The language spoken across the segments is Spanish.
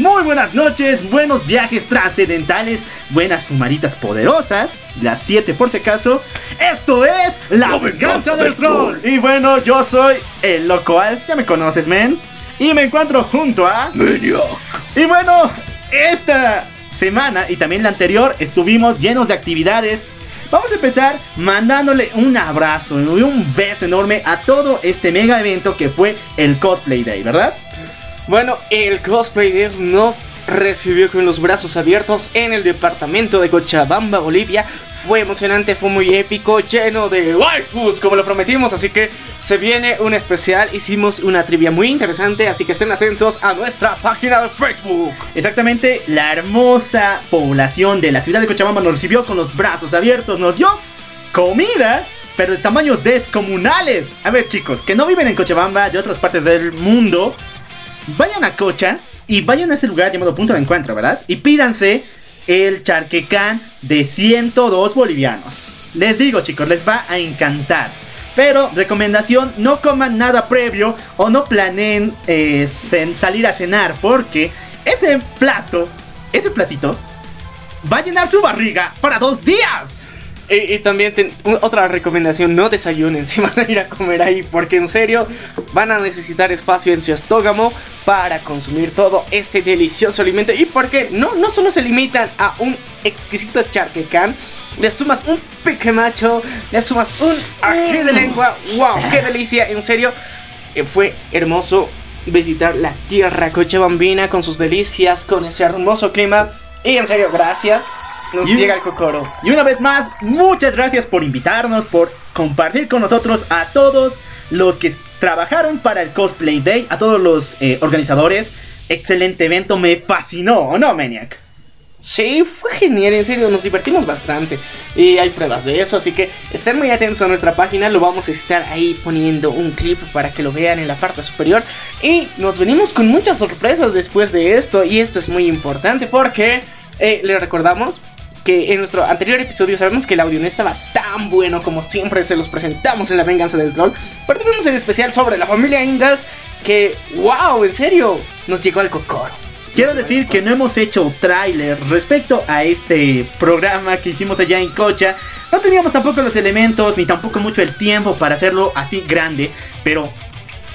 Muy buenas noches, buenos viajes trascendentales, buenas fumaritas poderosas, las 7 por si acaso. Esto es La, La venganza venganza del del troll. troll. Y bueno, yo soy el locoal, ya me conoces, men. Y me encuentro junto a... Maniac. Y bueno, esta semana y también la anterior estuvimos llenos de actividades. Vamos a empezar mandándole un abrazo y un beso enorme a todo este mega evento que fue el Cosplay Day, ¿verdad? Bueno, el Cosplay Day nos recibió con los brazos abiertos en el departamento de Cochabamba, Bolivia. Fue emocionante, fue muy épico, lleno de waifus, como lo prometimos. Así que se viene un especial. Hicimos una trivia muy interesante, así que estén atentos a nuestra página de Facebook. Exactamente, la hermosa población de la ciudad de Cochabamba nos recibió con los brazos abiertos, nos dio comida, pero de tamaños descomunales. A ver chicos, que no viven en Cochabamba, de otras partes del mundo, vayan a Cocha y vayan a ese lugar llamado Punto de Encuentro, ¿verdad? Y pídanse el charquecán de 102 bolivianos. Les digo chicos, les va a encantar. Pero recomendación, no coman nada previo o no planeen eh, salir a cenar porque ese plato, ese platito, va a llenar su barriga para dos días. Y, también otra recomendación, no desayunen si van a ir a comer ahí, porque en serio van a necesitar espacio en su estómago para consumir todo este delicioso alimento. Y porque no, no solo se limitan a un exquisito charquecán, le sumas un pique macho, le sumas un ají de lengua, wow, qué delicia, en serio, eh, fue hermoso visitar la tierra cochabambina con sus delicias, con ese hermoso clima. Y en serio, gracias. Nos Y- llega el cocoro. Y una vez más, muchas gracias por invitarnos, por compartir con nosotros a todos los que trabajaron para el Cosplay Day, a todos los eh, organizadores. Excelente evento, me fascinó, ¿o no, Maniac? Sí, fue genial, en serio, nos divertimos bastante. Y hay pruebas de eso, así que estén muy atentos a nuestra página. Lo vamos a estar ahí poniendo un clip para que lo vean en la parte superior. Y nos venimos con muchas sorpresas después de esto. Y esto es muy importante porque eh, les recordamos en nuestro anterior episodio sabemos que el audio no estaba tan bueno como siempre se los presentamos en La Venganza del Troll. Pero tuvimos el especial sobre la familia Ingalls que, wow, en serio, nos llegó al cocoro. Quiero decir que no hemos hecho tráiler respecto a este programa que hicimos allá en Cocha. No teníamos tampoco los elementos ni tampoco mucho el tiempo para hacerlo así grande. Pero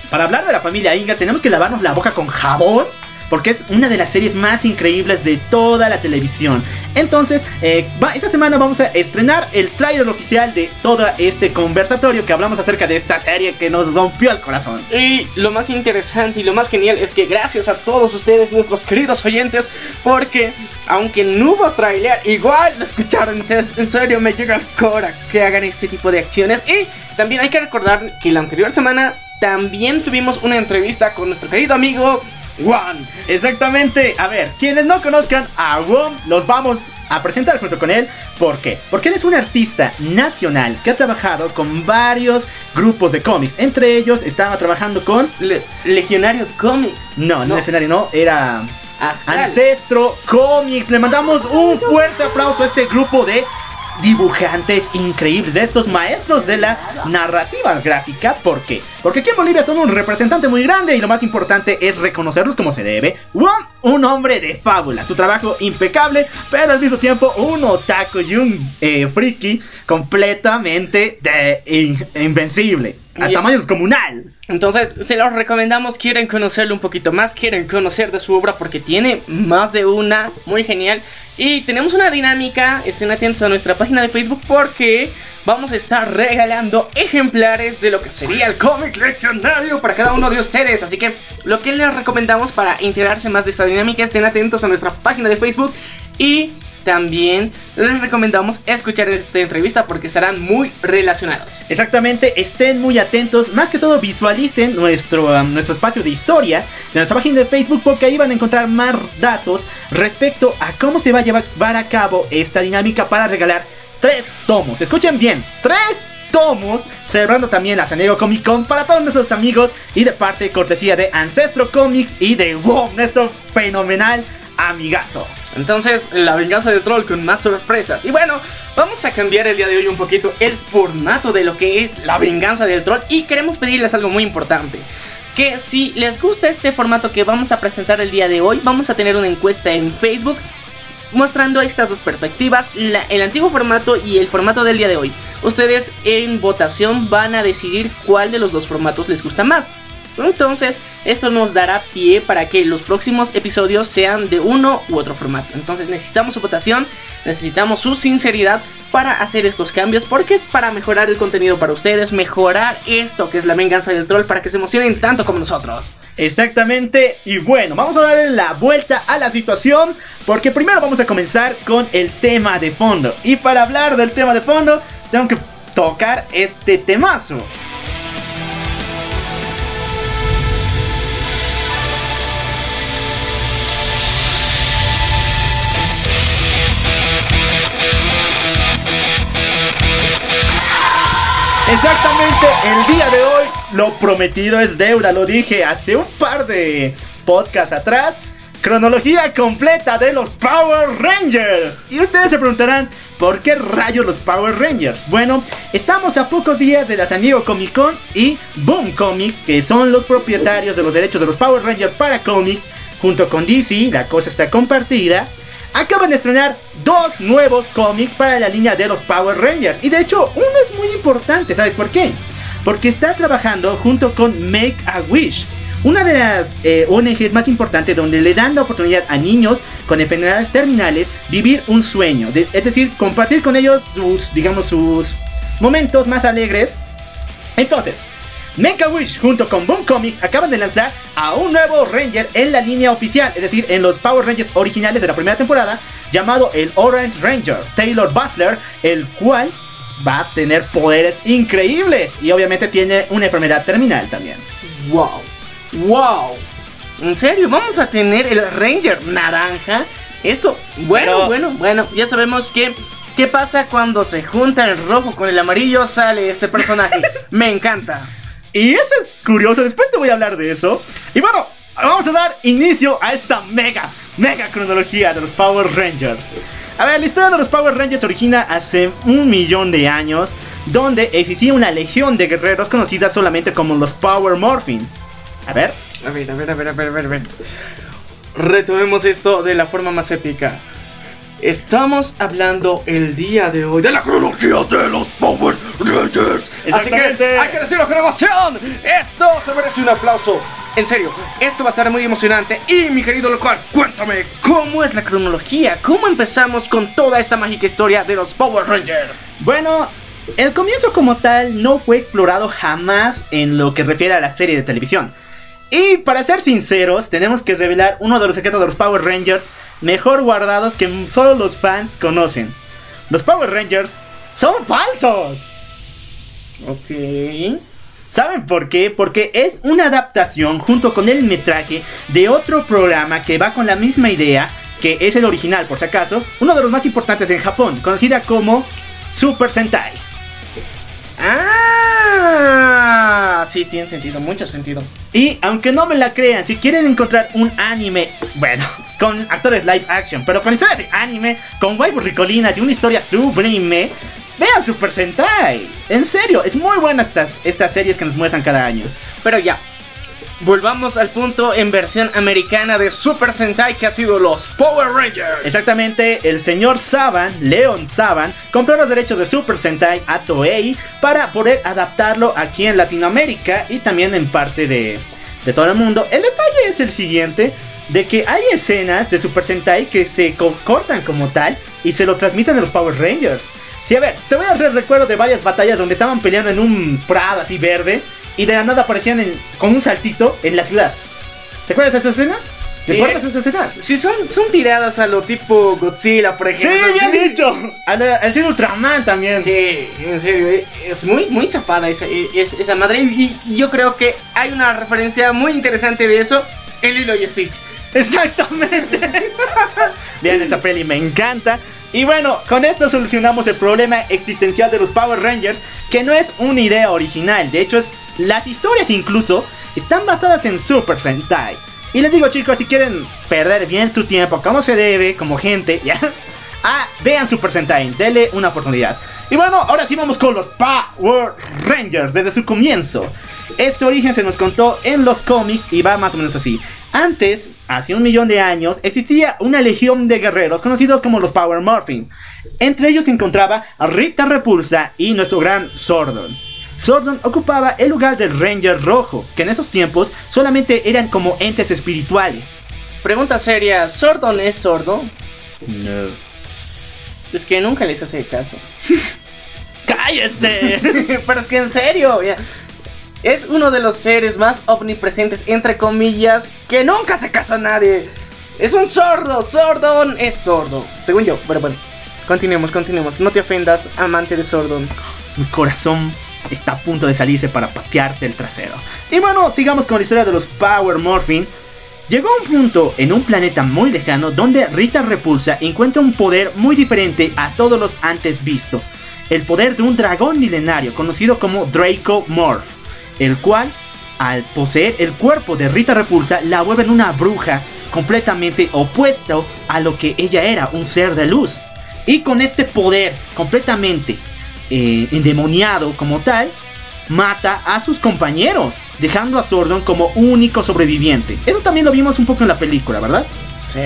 para hablar de la familia Ingalls tenemos que lavarnos la boca con jabón. Porque es una de las series más increíbles de toda la televisión. Entonces, eh, esta semana vamos a estrenar el tráiler oficial de todo este conversatorio que hablamos acerca de esta serie que nos rompió el corazón. Y lo más interesante y lo más genial es que gracias a todos ustedes, nuestros queridos oyentes, porque aunque no hubo trailer, igual lo escucharon. Entonces, en serio, me llega el cora que hagan este tipo de acciones. Y también hay que recordar que la anterior semana también tuvimos una entrevista con nuestro querido amigo Juan. Exactamente. A ver, quienes no conozcan a Wom, los vamos a presentar junto con él. ¿Por qué? Porque él es un artista nacional que ha trabajado con varios grupos de cómics. Entre ellos estaba trabajando con... Le- Legionario Comics. No, no, No. legendario, no, era... Astral. Ancestro Comics. Le mandamos un fuerte aplauso a este grupo de dibujantes increíbles, de estos maestros de la narrativa gráfica. ¿Por qué? Porque aquí en Bolivia son un representante muy grande y lo más importante es reconocerlos como se debe. Wong, un hombre de fábula, su trabajo impecable, pero al mismo tiempo un otaku y un eh, friki completamente de- in- invencible, a tamaño descomunal. Entonces, se los recomendamos, quieren conocerlo un poquito más, quieren conocer de su obra porque tiene más de una, muy genial. Y tenemos una dinámica, estén atentos a nuestra página de Facebook porque vamos a estar regalando ejemplares de lo que sería el cómic legendario para cada uno de ustedes. Así que lo que les recomendamos para integrarse más de esta dinámica, estén atentos a nuestra página de Facebook y también les recomendamos escuchar esta entrevista porque estarán muy relacionados. Exactamente, estén muy atentos, más que todo visualicen nuestro, um, nuestro espacio de historia de nuestra página de Facebook porque ahí van a encontrar más datos respecto a cómo se va a llevar a cabo esta dinámica para regalar tres tomos. Escuchen bien, tres tomos, celebrando también la San Diego Comic Con para todos nuestros amigos y de parte cortesía de Ancestro Comics y de WOW, nuestro fenomenal amigazo. Entonces, la venganza del troll con más sorpresas. Y bueno, vamos a cambiar el día de hoy un poquito el formato de lo que es la venganza del troll. Y queremos pedirles algo muy importante. Que si les gusta este formato que vamos a presentar el día de hoy, vamos a tener una encuesta en Facebook mostrando estas dos perspectivas, el antiguo formato y el formato del día de hoy. Ustedes en votación van a decidir cuál de los dos formatos les gusta más. Entonces, esto nos dará pie para que los próximos episodios sean de uno u otro formato. Entonces, necesitamos su votación, necesitamos su sinceridad para hacer estos cambios, porque es para mejorar el contenido para ustedes, mejorar esto que es la venganza del troll para que se emocionen tanto como nosotros. Exactamente, y bueno, vamos a darle la vuelta a la situación, porque primero vamos a comenzar con el tema de fondo. Y para hablar del tema de fondo, tengo que tocar este temazo. Exactamente, el día de hoy lo prometido es deuda, lo dije hace un par de podcasts atrás. Cronología completa de los Power Rangers. Y ustedes se preguntarán, ¿por qué rayos los Power Rangers? Bueno, estamos a pocos días de la San Diego Comic Con y Boom Comic, que son los propietarios de los derechos de los Power Rangers para cómic, junto con DC, la cosa está compartida acaban de estrenar dos nuevos cómics para la línea de los Power Rangers. Y de hecho, uno es muy importante, ¿sabes por qué? Porque está trabajando junto con Make a Wish, una de las eh, ONGs más importantes donde le dan la oportunidad a niños con enfermedades terminales vivir un sueño, es decir, compartir con ellos sus, digamos, sus momentos más alegres. Entonces, Make a Wish junto con Boom Comics acaban de lanzar a un nuevo Ranger en la línea oficial, es decir, en los Power Rangers originales de la primera temporada, llamado el Orange Ranger, Taylor Butler, el cual va a tener poderes increíbles y obviamente tiene una enfermedad terminal también. ¡Wow! ¡Wow! ¿En serio? ¿Vamos a tener el Ranger naranja? Esto, bueno, bueno, bueno, ya sabemos que ¿Qué pasa cuando se junta el rojo con el amarillo? Sale este personaje. Me encanta. Y eso es curioso, después te voy a hablar de eso. Y bueno, vamos a dar inicio a esta mega, mega cronología de los Power Rangers. A ver, la historia de los Power Rangers origina hace un millón de años, donde existía una legión de guerreros conocida solamente como los Power Morphin. A ver. A ver, a ver, a ver, a ver, a ver. Retomemos esto de la forma más épica. Estamos hablando el día de hoy de la cronología de los Power. Así que hay que decirlo con emoción. Esto se merece un aplauso. En serio, esto va a estar muy emocionante. Y mi querido local, cuéntame, ¿cómo es la cronología? ¿Cómo empezamos con toda esta mágica historia de los Power Rangers? Bueno, el comienzo como tal no fue explorado jamás en lo que refiere a la serie de televisión. Y para ser sinceros, tenemos que revelar uno de los secretos de los Power Rangers mejor guardados que solo los fans conocen. Los Power Rangers son falsos. Ok. ¿Saben por qué? Porque es una adaptación junto con el metraje de otro programa que va con la misma idea, que es el original por si acaso, uno de los más importantes en Japón, conocida como Super Sentai. Ah, sí, tiene sentido, mucho sentido. Y aunque no me la crean, si quieren encontrar un anime, bueno, con actores live action, pero con historia de anime, con waifu ricolinas y una historia sublime, vean Super Sentai. En serio, es muy buena estas, estas series que nos muestran cada año. Pero ya, volvamos al punto en versión americana de Super Sentai que ha sido los Power Rangers. Exactamente, el señor Saban, Leon Saban, compró los derechos de Super Sentai a Toei para poder adaptarlo aquí en Latinoamérica y también en parte de, de todo el mundo. El detalle es el siguiente, de que hay escenas de Super Sentai que se co- cortan como tal y se lo transmiten a los Power Rangers. Sí, a ver, te voy a hacer recuerdo de varias batallas donde estaban peleando en un prado así verde y de la nada aparecían en- con un saltito en la ciudad. ¿Te acuerdas de esas escenas? ¿Te Sí. acuerdas de esas escenas? Si son, son tiradas a lo tipo Godzilla, por Sí, ejemplo. bien dicho. Al, al ser Ultraman también. Sí, en serio, eh, es muy, muy zapada esa, eh, es- esa madre. Y, y yo creo que hay una referencia muy interesante de eso en Lilo y Stitch. Exactamente. Bien, esa peli me encanta. Y bueno, con esto solucionamos el problema existencial de los Power Rangers, que no es una idea original. De hecho, es, las historias incluso están basadas en Super Sentai. Y les digo chicos, si quieren perder bien su tiempo como se debe, como gente, ya, ah, vean Super Sentai, denle una oportunidad. Y bueno, ahora sí vamos con los Power Rangers desde su comienzo. Este origen se nos contó en los cómics y va más o menos así. Antes, hace un millón de años, existía una legión de guerreros conocidos como los Power Morphin. Entre ellos se encontraba Rita Repulsa y nuestro gran Sordon. Sordon ocupaba el lugar del Ranger Rojo, que en esos tiempos solamente eran como entes espirituales. Pregunta seria, ¿Sordon es sordo? No. Es que nunca les hace caso. ¡Cállate! Pero es que en serio, ya. Es uno de los seres más omnipresentes, entre comillas, que nunca se casa a nadie. Es un sordo, Sordon es sordo. Según yo, pero bueno. Continuemos, continuemos. No te ofendas, amante de Sordon. Mi corazón está a punto de salirse para patearte el trasero. Y bueno, sigamos con la historia de los Power Morphin. Llegó un punto en un planeta muy lejano donde Rita Repulsa encuentra un poder muy diferente a todos los antes visto. El poder de un dragón milenario conocido como Draco Morph, el cual, al poseer el cuerpo de Rita Repulsa, la vuelve en una bruja completamente opuesto a lo que ella era, un ser de luz. Y con este poder completamente eh, endemoniado como tal, mata a sus compañeros, dejando a Sordon como único sobreviviente. Eso también lo vimos un poco en la película, ¿verdad? Sí.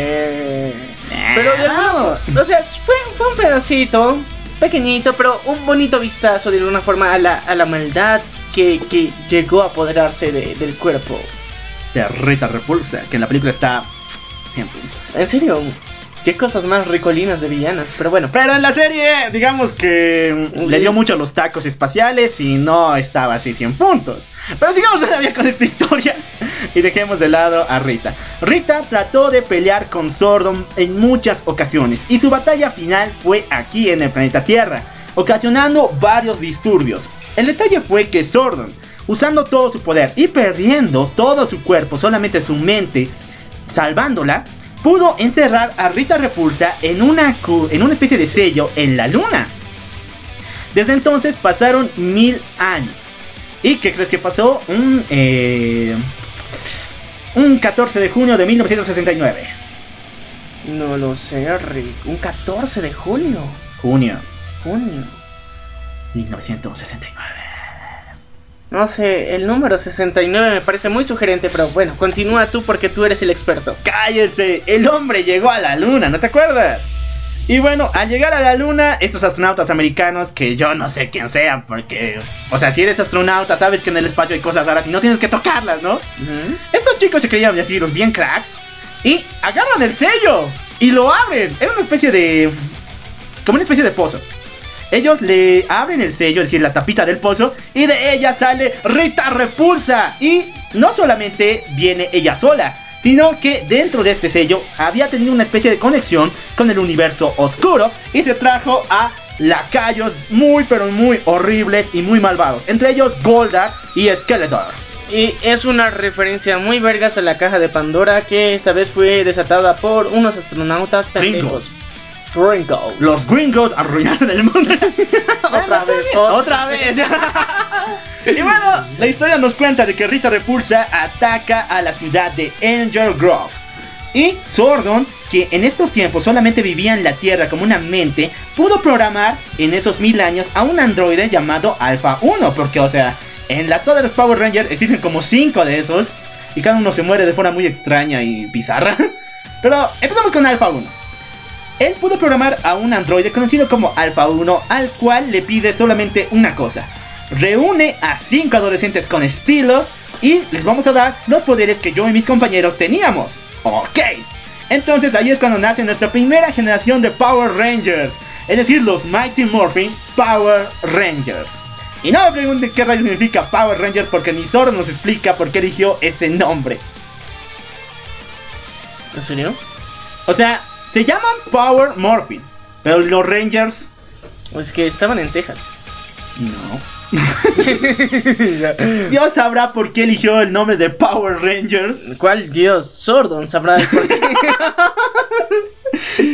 Pero de nuevo, o sea, fue, fue un pedacito pequeñito, pero un bonito vistazo de alguna forma a la, a la maldad que, que llegó a apoderarse de- del cuerpo. De Rita Repulsa, que en la película está 100 puntos. En serio, qué cosas más ricolinas de villanas, pero bueno. Pero en la serie, digamos que mm, le dio mucho a los tacos espaciales y no estaba así 100 puntos. Pero sigamos todavía con esta historia y dejemos de lado a Rita. Rita trató de pelear con Sordon en muchas ocasiones y su batalla final fue aquí en el planeta Tierra, ocasionando varios disturbios. El detalle fue que Sordon, usando todo su poder y perdiendo todo su cuerpo, solamente su mente, salvándola, pudo encerrar a Rita Repulsa en una, en una especie de sello en la luna. Desde entonces pasaron mil años. ¿Y qué crees que pasó? Un, eh, un 14 de junio de 1969. No lo sé, Rick. Un 14 de junio. Junio Junio. 1969. No sé, el número 69 me parece muy sugerente, pero bueno, continúa tú porque tú eres el experto. ¡Cállese! El hombre llegó a la luna, ¿no te acuerdas? Y bueno, al llegar a la luna, estos astronautas americanos, que yo no sé quién sean, porque, o sea, si eres astronauta, sabes que en el espacio hay cosas raras y no tienes que tocarlas, ¿no? Estos chicos se creían así, los bien cracks, y agarran el sello y lo abren. Era una especie de. como una especie de pozo. Ellos le abren el sello, es decir, la tapita del pozo, y de ella sale Rita Repulsa. Y no solamente viene ella sola, sino que dentro de este sello había tenido una especie de conexión con el universo oscuro y se trajo a lacayos muy pero muy horribles y muy malvados. Entre ellos Goldar y Skeletor. Y es una referencia muy vergas a la caja de Pandora que esta vez fue desatada por unos astronautas pendejos. Los gringos arruinaron el mundo. Otra vez, Otra vez. y bueno, la historia nos cuenta de que Rita Repulsa ataca a la ciudad de Angel Grove. Y Sordon, que en estos tiempos solamente vivía en la Tierra como una mente, pudo programar en esos mil años a un androide llamado Alpha 1. Porque, o sea, en la toda de los Power Rangers existen como cinco de esos. y cada uno se muere de forma muy extraña y bizarra. Pero empezamos con Alpha 1. Él pudo programar a un androide conocido como Alpha 1 al cual le pide solamente una cosa. Reúne a 5 adolescentes con estilo y les vamos a dar los poderes que yo y mis compañeros teníamos. Ok. Entonces ahí es cuando nace nuestra primera generación de Power Rangers. Es decir, los Mighty Morphin Power Rangers. Y no me pregunten qué rayos significa Power Rangers porque ni Zoro nos explica por qué eligió ese nombre. ¿En serio? O sea, se llaman Power Morphin. Pero los Rangers... Pues que estaban en Texas. No. Dios sabrá por qué eligió el nombre de Power Rangers. ¿Cuál Dios? Sordon sabrá por qué.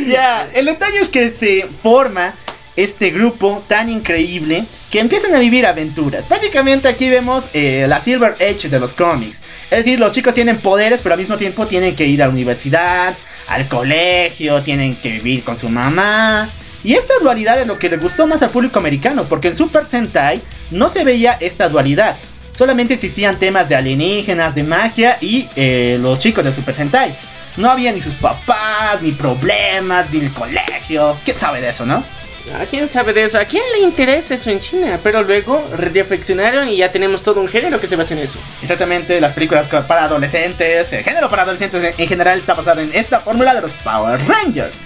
Ya, el detalle es que se forma este grupo tan increíble que empiezan a vivir aventuras. Prácticamente aquí vemos eh, la Silver Edge de los cómics. Es decir, los chicos tienen poderes, pero al mismo tiempo tienen que ir a la universidad, al colegio, tienen que vivir con su mamá. Y esta dualidad es lo que le gustó más al público americano, porque en Super Sentai no se veía esta dualidad. Solamente existían temas de alienígenas, de magia y eh, los chicos de Super Sentai. No había ni sus papás, ni problemas, ni el colegio. ¿Quién sabe de eso, no? ¿A quién sabe de eso? ¿A quién le interesa eso en China? Pero luego reflexionaron y ya tenemos todo un género que se basa en eso. Exactamente, las películas para adolescentes, el género para adolescentes en general está basado en esta fórmula de los Power Rangers.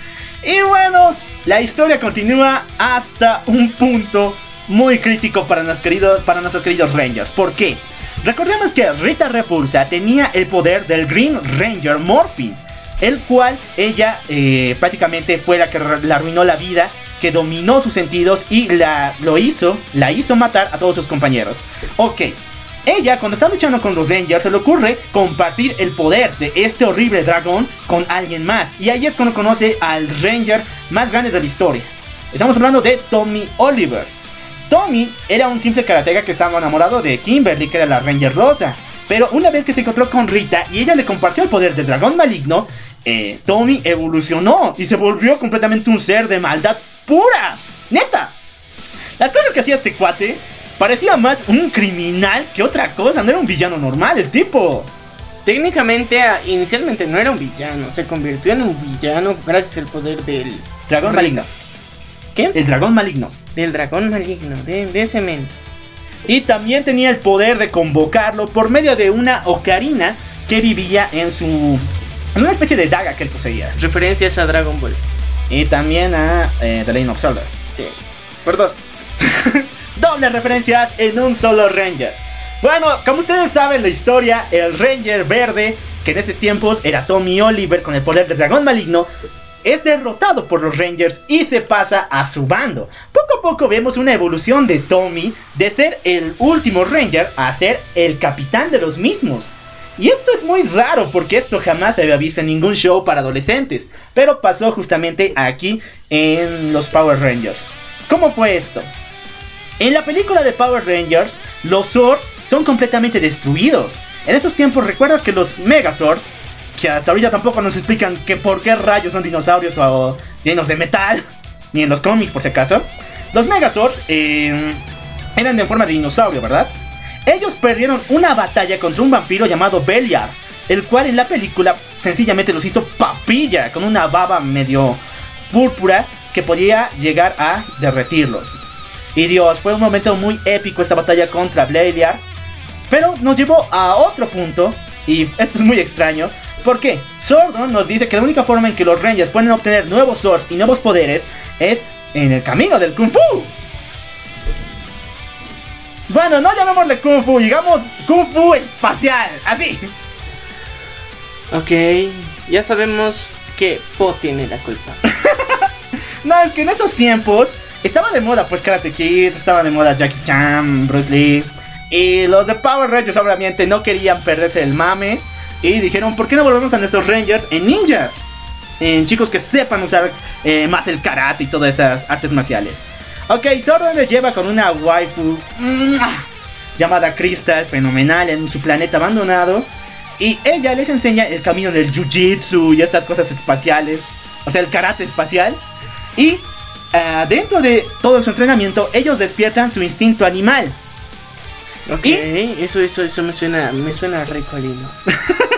Y bueno, la historia continúa hasta un punto muy crítico para, nuestros queridos, para nuestros queridos Rangers. ¿Por qué? Recordemos que Rita Repulsa tenía el poder del Green Ranger Morphin, el cual ella eh, prácticamente fue la que le arruinó la vida, que dominó sus sentidos y la, lo hizo, la hizo matar a todos sus compañeros. Ok, ella, cuando está luchando con los Rangers, se le ocurre compartir el poder de este horrible dragón con alguien más. Y ahí es cuando conoce al Ranger más grande de la historia. Estamos hablando de Tommy Oliver. Tommy era un simple karateka que estaba enamorado de Kimberly, que era la Ranger Rosa. Pero una vez que se encontró con Rita y ella le compartió el poder del dragón maligno, eh, Tommy evolucionó y se volvió completamente un ser de maldad pura. Neta. Las cosas que hacía este cuate parecía más un criminal que otra cosa, no era un villano normal el tipo. Técnicamente, ah, inicialmente no era un villano, se convirtió en un villano gracias al poder del. Dragón maligno. ¿Qué? El dragón maligno. Del dragón maligno, de, de ese men. Y también tenía el poder de convocarlo por medio de una ocarina que vivía en su... En una especie de daga que él poseía. Referencias a Dragon Ball. Y también a eh, The Legend of Zelda. Sí. Por dos. Dobles referencias en un solo Ranger. Bueno, como ustedes saben la historia, el Ranger verde, que en ese tiempo era Tommy Oliver con el poder del dragón maligno, es derrotado por los Rangers y se pasa a su bando. Poco a poco vemos una evolución de Tommy de ser el último Ranger a ser el capitán de los mismos. Y esto es muy raro porque esto jamás se había visto en ningún show para adolescentes, pero pasó justamente aquí en los Power Rangers. ¿Cómo fue esto? En la película de Power Rangers, los Zords son completamente destruidos. En esos tiempos, ¿recuerdas que los Megazords, que hasta ahorita tampoco nos explican que por qué rayos son dinosaurios o llenos de metal, ni en los cómics por si acaso, los Megazords eh, eran de forma de dinosaurio, ¿verdad? Ellos perdieron una batalla contra un vampiro llamado Beliar, el cual en la película sencillamente los hizo papilla con una baba medio púrpura que podía llegar a derretirlos. Y Dios, fue un momento muy épico esta batalla contra Beliar, pero nos llevó a otro punto, y esto es muy extraño, porque Sordon nos dice que la única forma en que los Rangers pueden obtener nuevos Swords y nuevos poderes es en el camino del Kung Fu. Bueno, no llamémosle Kung Fu, digamos Kung Fu espacial, así. Ok, ya sabemos que Po tiene la culpa. No, es que en esos tiempos estaba de moda pues Karate Kid, estaba de moda Jackie Chan, Bruce Lee. Y los de Power Rangers obviamente no querían perderse el mame. Y dijeron, ¿por qué no volvemos a nuestros Rangers en ninjas? En chicos que sepan usar eh, más el karate y todas esas artes marciales. Ok, Sordon les lleva con una waifu ¡mua! llamada Crystal, fenomenal, en su planeta abandonado. Y ella les enseña el camino del jiu-jitsu y estas cosas espaciales. O sea, el karate espacial. Y ah, dentro de todo su entrenamiento, ellos despiertan su instinto animal. Ok, Y eso, eso, eso me suena, me suena rico lindo.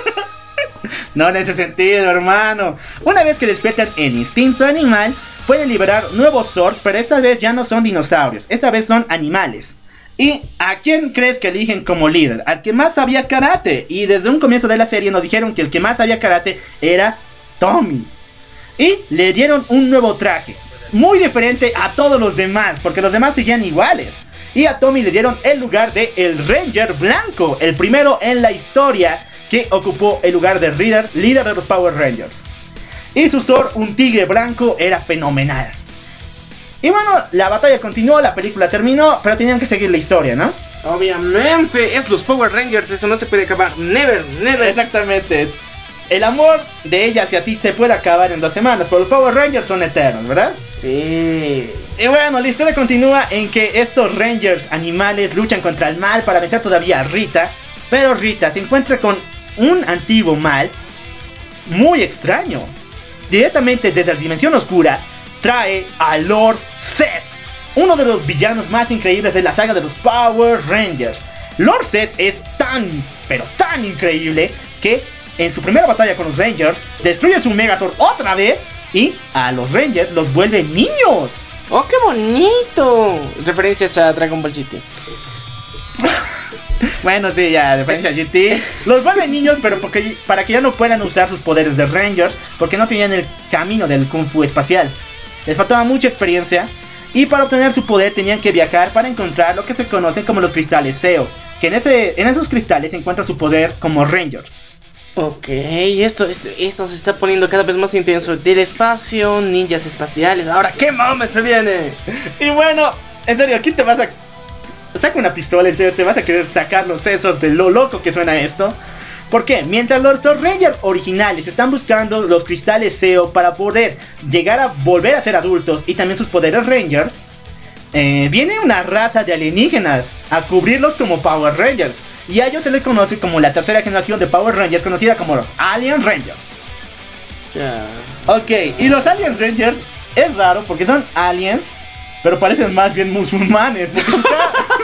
No en ese sentido, hermano. Una vez que despiertan el instinto animal, pueden liberar nuevos swords, pero esta vez ya no son dinosaurios, esta vez son animales. ¿Y a quién crees que eligen como líder? Al que más sabía karate. Y desde un comienzo de la serie nos dijeron que el que más sabía karate era Tommy. Y le dieron un nuevo traje. Muy diferente a todos los demás, porque los demás seguían iguales. Y a Tommy le dieron el lugar de el Ranger Blanco, el primero en la historia que ocupó el lugar de líder, líder de los Power Rangers. Y su Zord, un tigre blanco, era fenomenal. Y bueno, la batalla continuó, la película terminó, pero tenían que seguir la historia, ¿no? Obviamente, es los Power Rangers, eso no se puede acabar. Never, never. Exactamente. El amor de ella hacia ti se puede acabar en dos semanas, pero los Power Rangers son eternos, ¿verdad? Sí. Y bueno, la historia continúa en que estos Rangers animales luchan contra el mal para vencer todavía a Rita, pero Rita se encuentra con un antiguo mal muy extraño. Directamente desde la dimensión oscura trae a Lord Zed, uno de los villanos más increíbles de la saga de los Power Rangers. Lord Zed es tan, pero tan increíble que en su primera batalla con los Rangers destruye su Megazord otra vez y a los Rangers los vuelve niños. Oh, qué bonito. Referencias a Dragon Ball GT. Bueno, sí, ya, referencia a GT. Los vuelve niños, pero porque, para que ya no puedan usar sus poderes de Rangers, porque no tenían el camino del Kung Fu espacial. Les faltaba mucha experiencia, y para obtener su poder tenían que viajar para encontrar lo que se conocen como los cristales SEO, que en, ese, en esos cristales se encuentra su poder como Rangers. Ok, esto, esto, esto se está poniendo cada vez más intenso. Del espacio, ninjas espaciales. Ahora, ¿qué mames se viene? Y bueno, en serio, aquí te vas a... Saca una pistola, en serio, te vas a querer sacar los sesos de lo loco que suena esto. ¿Por qué? Mientras los dos Rangers originales están buscando los cristales SEO para poder llegar a volver a ser adultos y también sus poderes Rangers, eh, viene una raza de alienígenas a cubrirlos como Power Rangers. Y a ellos se les conoce como la tercera generación de Power Rangers, conocida como los Alien Rangers. Ya. Ok, y los Alien Rangers es raro porque son aliens, pero parecen más bien musulmanes. porque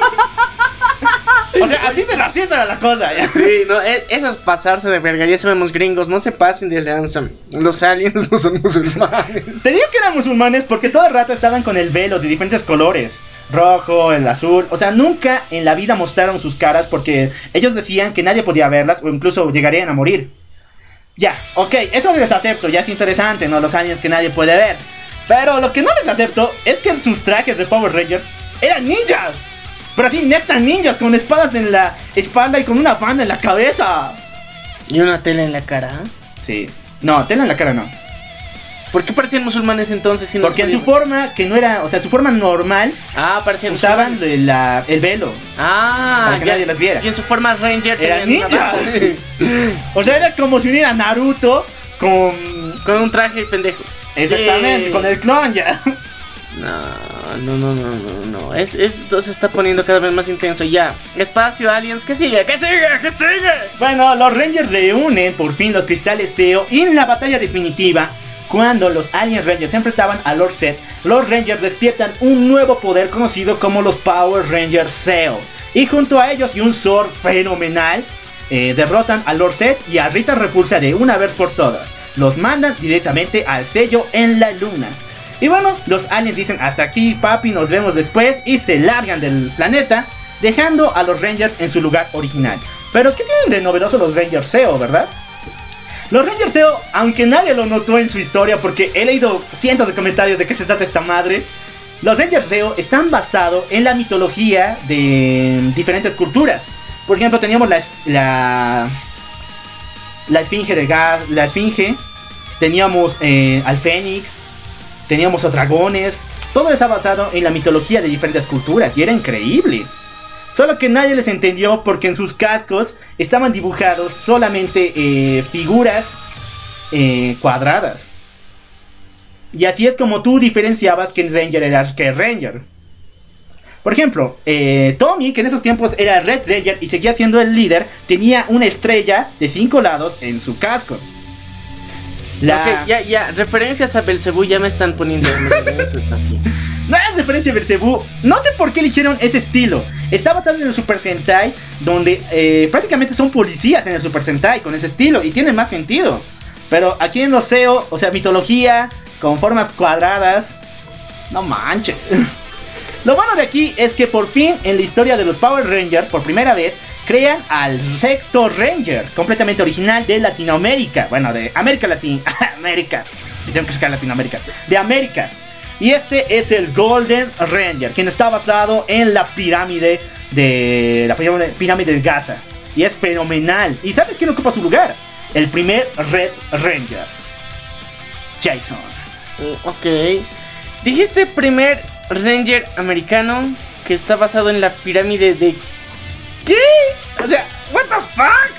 o sea, así de racista era la cosa. ¿ya? Sí, no, eso es pasarse de verga. Ya sabemos, gringos, no se pasen de lanza. Los aliens no son musulmanes. Te digo que eran musulmanes porque todo el rato estaban con el velo de diferentes colores. Rojo, el azul. O sea, nunca en la vida mostraron sus caras porque ellos decían que nadie podía verlas o incluso llegarían a morir. Ya, ok, eso les acepto, ya es interesante, ¿no? Los aliens que nadie puede ver. Pero lo que no les acepto es que sus trajes de Power Rangers eran ninjas. Pero así, neta ninjas, con espadas en la espalda y con una banda en la cabeza. Y una tela en la cara. Sí. No, tela en la cara no. ¿Por qué parecían musulmanes entonces? Si no Porque en su forma, que no era, o sea, su forma normal, Ah, parecían usaban musulmanes. de la- el velo. Ah, para que ya- nadie las viera. Y en su forma Ranger Eran una- O sea, era como si uniera Naruto con. Con un traje pendejo. Exactamente, con el clon ya. No, no, no, no, no, no. Es, esto se está poniendo cada vez más intenso. Ya. Espacio, aliens, ¿qué sigue? ¿Qué sigue? ¿Qué sigue? Bueno, los Rangers reúnen por fin los cristales SEO en la batalla definitiva, cuando los Alien Rangers se enfrentaban a Lord Zed, los Rangers despiertan un nuevo poder conocido como los Power Rangers SEO. Y junto a ellos y un Zord fenomenal, eh, derrotan a Lord Zed y a Rita Repulsa de una vez por todas. Los mandan directamente al sello en la luna. Y bueno, los aliens dicen hasta aquí papi, nos vemos después y se largan del planeta, dejando a los Rangers en su lugar original. Pero ¿qué tienen de novedoso los Rangers SEO, verdad? Los Rangers SEO, aunque nadie lo notó en su historia porque he leído cientos de comentarios de qué se trata esta madre, los Rangers SEO están basados en la mitología de diferentes culturas. Por ejemplo, teníamos la, la, esfinge de gas, la esfinge, teníamos eh, al Fénix, teníamos a dragones. Todo está basado en la mitología de diferentes culturas y era increíble. Solo que nadie les entendió porque en sus cascos estaban dibujados solamente eh, figuras eh, cuadradas. Y así es como tú diferenciabas quién Ranger era que Ranger. Por ejemplo, eh, Tommy, que en esos tiempos era Red Ranger y seguía siendo el líder, tenía una estrella de cinco lados en su casco. La... Ok, ya, ya, referencias a Belcebú ya me están poniendo en eso está aquí. No es referencia a Belzebú. No sé por qué eligieron ese estilo. Está basado en el Super Sentai, donde eh, prácticamente son policías en el Super Sentai con ese estilo y tiene más sentido. Pero aquí en los SEO, o sea, mitología con formas cuadradas, no manches. Lo bueno de aquí es que por fin en la historia de los Power Rangers, por primera vez, crean al sexto Ranger, completamente original de Latinoamérica. Bueno, de América Latina. América. Tengo que sacar Latinoamérica. De América. Y este es el Golden Ranger, quien está basado en la pirámide de la pirámide, de Gaza. Y es fenomenal. ¿Y sabes quién ocupa su lugar? El primer Red Ranger. Jason. Mm, Ok. Dijiste primer Ranger americano que está basado en la pirámide de. ¿Qué? O sea, what the fuck?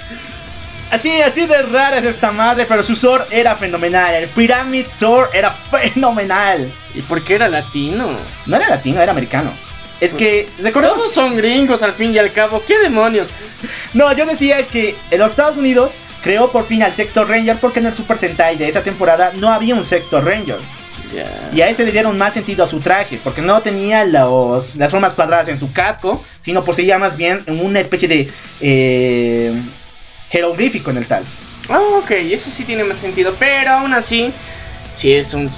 Así, así de rara es esta madre, pero su Zord era fenomenal. El Pyramid Zord era fenomenal. ¿Y por qué era latino? No era latino, era americano. Es que, ¿recordamos? Todos son gringos al fin y al cabo. ¿Qué demonios? No, yo decía que en los Estados Unidos creó por fin al sexto Ranger porque en el Super Sentai de esa temporada no había un sexto Ranger. Y a ese le dieron más sentido a su traje, porque no tenía los, las formas cuadradas en su casco, sino poseía más bien una especie de eh, jeroglífico en el tal. Ah, ok, eso sí tiene más sentido. Pero aún así, sí es un.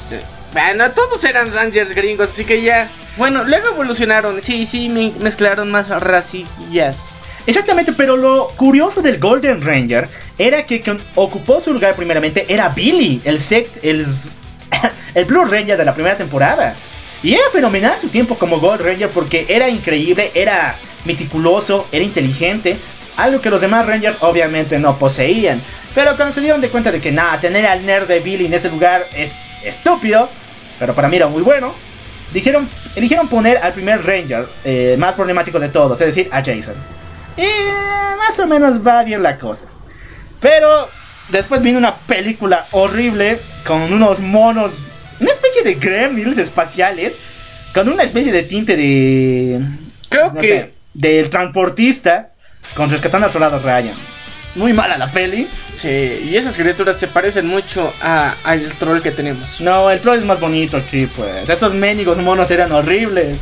Bueno, todos eran Rangers gringos, así que ya. Bueno, luego evolucionaron. Sí, sí, me- mezclaron más racillas. Exactamente, pero lo curioso del Golden Ranger era que quien ocupó su lugar primeramente era Billy, el sect, el, el Blue Ranger de la primera temporada. Y era fenomenal su tiempo como Gold Ranger porque era increíble, era meticuloso, era inteligente, algo que los demás Rangers obviamente no poseían. Pero cuando se dieron de cuenta de que nada, tener al nerd de Billy en ese lugar es estúpido, pero para mí era muy bueno, dijeron, eligieron poner al primer Ranger eh, más problemático de todos, es decir, a Jason. Y más o menos va bien la cosa. Pero después vino una película horrible con unos monos, una especie de gremlins espaciales, con una especie de tinte de... Creo no que. sé, del transportista con Rescatando al Soldado Ryan. Muy mala la peli. Sí, y esas criaturas se parecen mucho a- al troll que tenemos. No, el troll es más bonito aquí, pues. Esos mendigos monos eran horribles.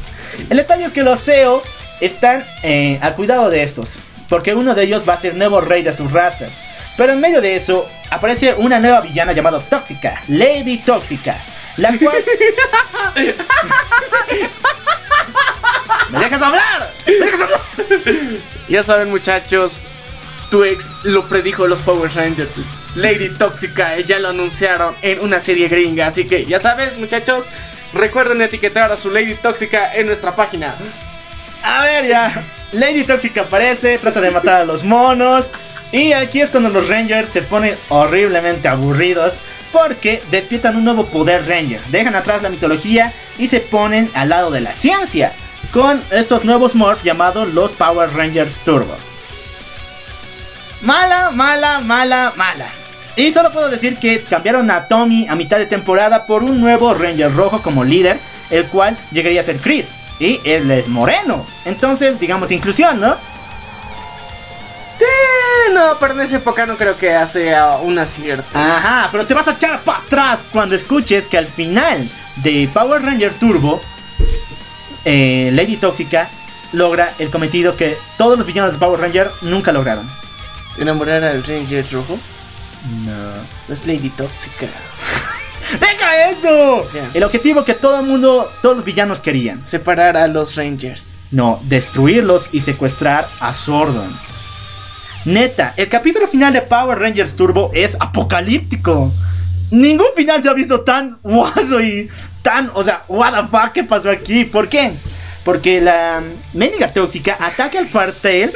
El detalle es que los SEO están eh, al cuidado de estos. Porque uno de ellos va a ser nuevo rey de su raza. Pero en medio de eso aparece una nueva villana llamada Tóxica, Lady Tóxica. La cual. ¿Me dejas hablar? ¿Me dejas hablar? Ya saben, muchachos, tu ex lo predijo los Power Rangers. Lady Tóxica, ya lo anunciaron en una serie gringa. Así que ya sabes, muchachos, recuerden etiquetar a su Lady Tóxica en nuestra página. A ver, ya. Lady Tóxica aparece, trata de matar a los monos. Y aquí es cuando los Rangers se ponen horriblemente aburridos. Porque despiertan un nuevo poder Ranger. Dejan atrás la mitología y se ponen al lado de la ciencia. Con estos nuevos morphs llamados los Power Rangers Turbo. Mala, mala, mala, mala. Y solo puedo decir que cambiaron a Tommy a mitad de temporada por un nuevo Ranger rojo como líder, el cual llegaría a ser Chris. Y él es moreno. Entonces, digamos, inclusión, ¿no? No, pero en esa época no creo que sea un acierto. Ajá, pero te vas a echar para atrás cuando escuches que al final de Power Ranger Turbo, eh, Lady Tóxica logra el cometido que todos los villanos de Power Ranger nunca lograron. ¿Enamorar al Ranger rojo? No. Es Lady Tóxica. ¡Deja eso! El objetivo que todo el mundo, todos los villanos querían. Separar a los Rangers. No, destruirlos y secuestrar a Sordon. Neta, el capítulo final de Power Rangers Turbo es apocalíptico. Ningún final se ha visto tan guaso y tan, o sea, what the fuck, ¿qué pasó aquí? ¿Por qué? Porque la mendiga tóxica ataca el cuartel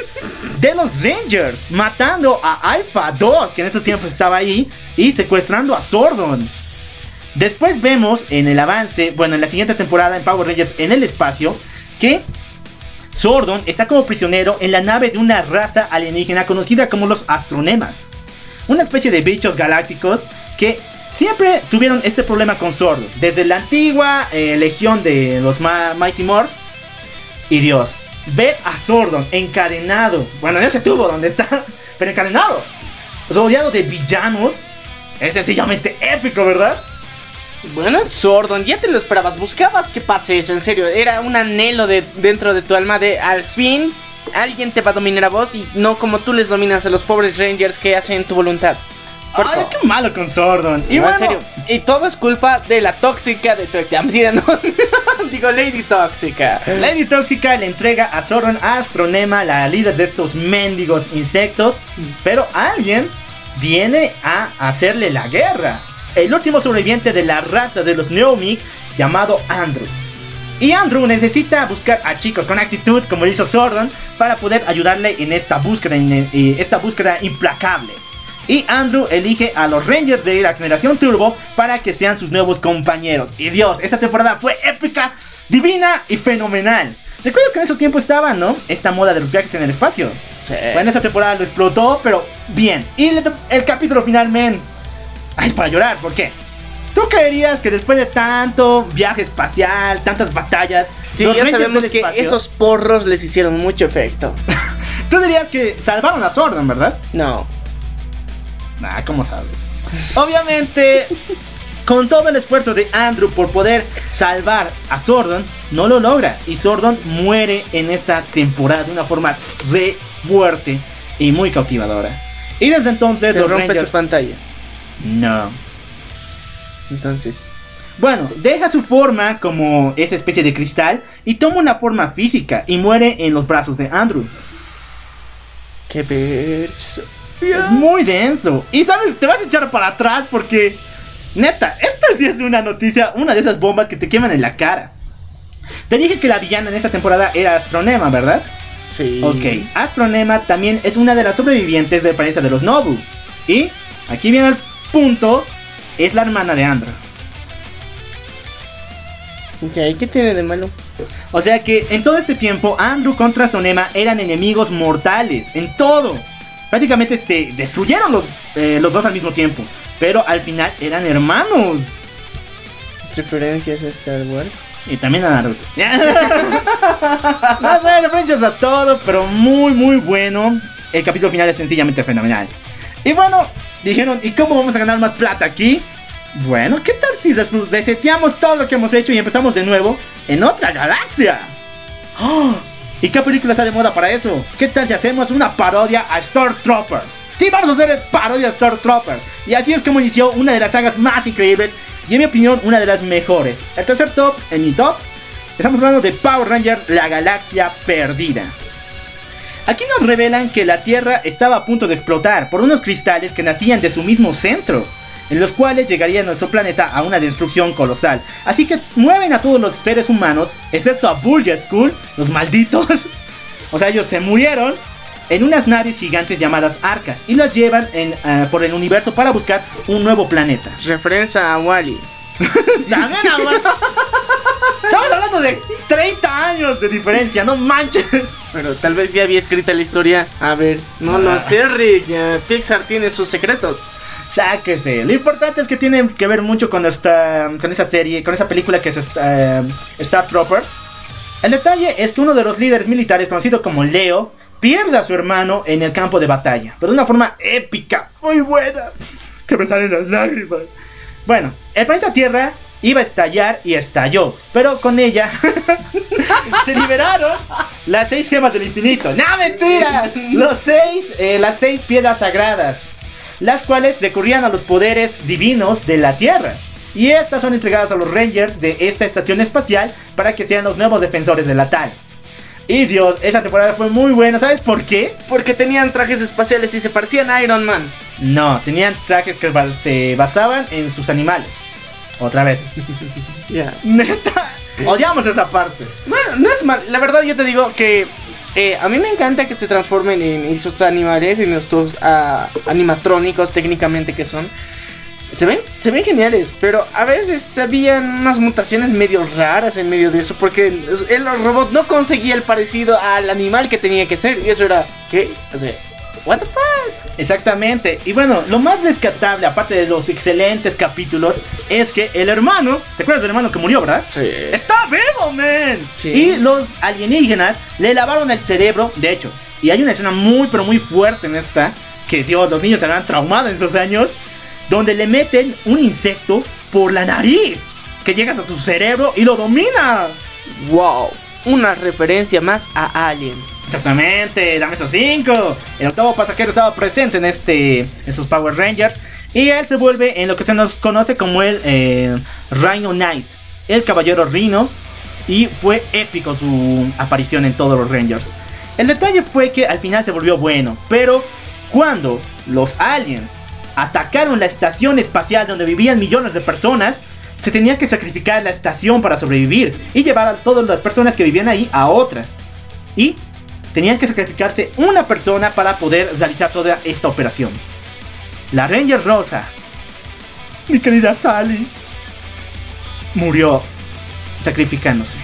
de los Rangers, matando a Alpha 2, que en esos tiempos estaba ahí, y secuestrando a Sordon. Después vemos en el avance, bueno, en la siguiente temporada en Power Rangers en el espacio, que Sordon está como prisionero en la nave de una raza alienígena conocida como los Astronemas. Una especie de bichos galácticos que siempre tuvieron este problema con Sordon. Desde la antigua eh, legión de los Mighty Morph. Y Dios, ver a Sordon encadenado. Bueno, en ese tubo donde está, pero encadenado. rodeado de villanos. Es sencillamente épico, ¿verdad? Bueno, Sordon, ya te lo esperabas, buscabas que pase eso, en serio, era un anhelo de dentro de tu alma de al fin alguien te va a dominar a vos y no como tú les dominas a los pobres Rangers que hacen tu voluntad. Ay, qué malo con Sordon. Y No, bueno, en serio. Y todo es culpa de la tóxica de tu ex. No. Digo, Lady Tóxica. Lady Tóxica le entrega a Sordon a Astronema, la líder de estos mendigos insectos, pero alguien viene a hacerle la guerra. El último sobreviviente de la raza de los Neomic, llamado Andrew. Y Andrew necesita buscar a chicos con actitud, como hizo Sordon, para poder ayudarle en esta búsqueda, en eh, esta búsqueda implacable. Y Andrew elige a los Rangers de la generación Turbo para que sean sus nuevos compañeros. Y Dios, esta temporada fue épica, divina y fenomenal. ¿Recuerdas que en esos tiempos estaba, no? Esta moda de los viajes en el espacio. Sí. Bueno, esta temporada lo explotó, pero bien. Y el, el capítulo final, men. Ay, es para llorar, ¿por qué? ¿Tú creerías que después de tanto viaje espacial, tantas batallas, Sí, ya sabemos que espacio- esos porros les hicieron mucho efecto. Tú dirías que salvaron a Sordon, ¿verdad? No. Nah, ¿cómo sabes? Obviamente, con todo el esfuerzo de Andrew por poder salvar a Sordon, no lo logra. Y Sordon muere en esta temporada de una forma re fuerte y muy cautivadora. Y desde entonces Se los rompe Rangers... su pantalla. No. Entonces. Bueno, deja su forma como esa especie de cristal y toma una forma física y muere en los brazos de Andrew. Qué verso. Es muy denso. Y sabes, te vas a echar para atrás porque, neta, esta sí es una noticia, una de esas bombas que te queman en la cara. Te dije que la villana en esta temporada era Astronema, ¿verdad? Sí. Ok, Astronema también es una de las sobrevivientes de prensa de los Nobu. Y, aquí viene el punto, es la hermana de Andrew. Ok, ¿qué tiene de malo? O sea que en todo este tiempo Andrew contra Sonema eran enemigos mortales, en todo. Prácticamente se destruyeron los, eh, los dos al mismo tiempo, pero al final eran hermanos. Referencias a Star Wars. Y también a Naruto. no sé, referencias a todo, pero muy, muy bueno. El capítulo final es sencillamente fenomenal. Y bueno, dijeron, ¿y cómo vamos a ganar más plata aquí? Bueno, ¿qué tal si reseteamos todo lo que hemos hecho y empezamos de nuevo en otra galaxia? ¡Oh! ¿Y qué película está de moda para eso? ¿Qué tal si hacemos una parodia a Star Troopers? Sí, vamos a hacer parodia a Star Troopers. Y así es como inició una de las sagas más increíbles y en mi opinión una de las mejores. El tercer top, en mi top, estamos hablando de Power Ranger, la galaxia perdida. Aquí nos revelan que la Tierra estaba a punto de explotar por unos cristales que nacían de su mismo centro, en los cuales llegaría nuestro planeta a una destrucción colosal. Así que mueven a todos los seres humanos, excepto a Bulja School, los malditos. O sea, ellos se murieron en unas naves gigantes llamadas arcas y las llevan en, ah, por el universo para buscar un nuevo planeta. Referencia a Wally. También. Estamos hablando de 30 años de diferencia, no manches. Pero tal vez ya había escrita la historia. A ver, no lo Ah. sé, Rick. Pixar tiene sus secretos. Sáquese. Lo importante es que tiene que ver mucho con esta, con esa serie, con esa película que es esta, eh, Star Troopers. El detalle es que uno de los líderes militares, conocido como Leo, pierde a su hermano en el campo de batalla, pero de una forma épica, muy buena, que me salen las lágrimas. Bueno, el planeta Tierra iba a estallar y estalló, pero con ella se liberaron las seis gemas del infinito. ¡No, mentira! Los seis, eh, las seis piedras sagradas las cuales recurrían a los poderes divinos de la Tierra. Y estas son entregadas a los Rangers de esta estación espacial para que sean los nuevos defensores de la tal. Y Dios, esa temporada fue muy buena, ¿sabes por qué? Porque tenían trajes espaciales y se parecían a Iron Man. No, tenían trajes que se basaban en sus animales. Otra vez. Ya. Neta, odiamos esa parte. Bueno, no es mal. La verdad, yo te digo que eh, a mí me encanta que se transformen en esos animales, en estos ah, animatrónicos técnicamente que son. Se ven, se ven geniales, pero a veces habían unas mutaciones medio raras en medio de eso, porque el, el robot no conseguía el parecido al animal que tenía que ser, y eso era, ¿qué? O sea, ¿what the fuck? Exactamente. Y bueno, lo más rescatable, aparte de los excelentes capítulos, es que el hermano, ¿te acuerdas del hermano que murió, verdad? Sí. ¡Está vivo, man! Sí. Y los alienígenas le lavaron el cerebro, de hecho. Y hay una escena muy, pero muy fuerte en esta. Que Dios, los niños se habrán traumado en esos años. Donde le meten un insecto por la nariz, que llega hasta su cerebro y lo domina. Wow, una referencia más a Alien. Exactamente, dame esos 5. El octavo pasajero estaba presente en este, esos Power Rangers. Y él se vuelve en lo que se nos conoce como el eh, Rhino Knight, el caballero Rhino. Y fue épico su aparición en todos los Rangers. El detalle fue que al final se volvió bueno, pero cuando los aliens atacaron la estación espacial donde vivían millones de personas, se tenía que sacrificar la estación para sobrevivir y llevar a todas las personas que vivían ahí a otra. Y tenían que sacrificarse una persona para poder realizar toda esta operación. La Ranger Rosa, mi querida Sally, murió sacrificándose.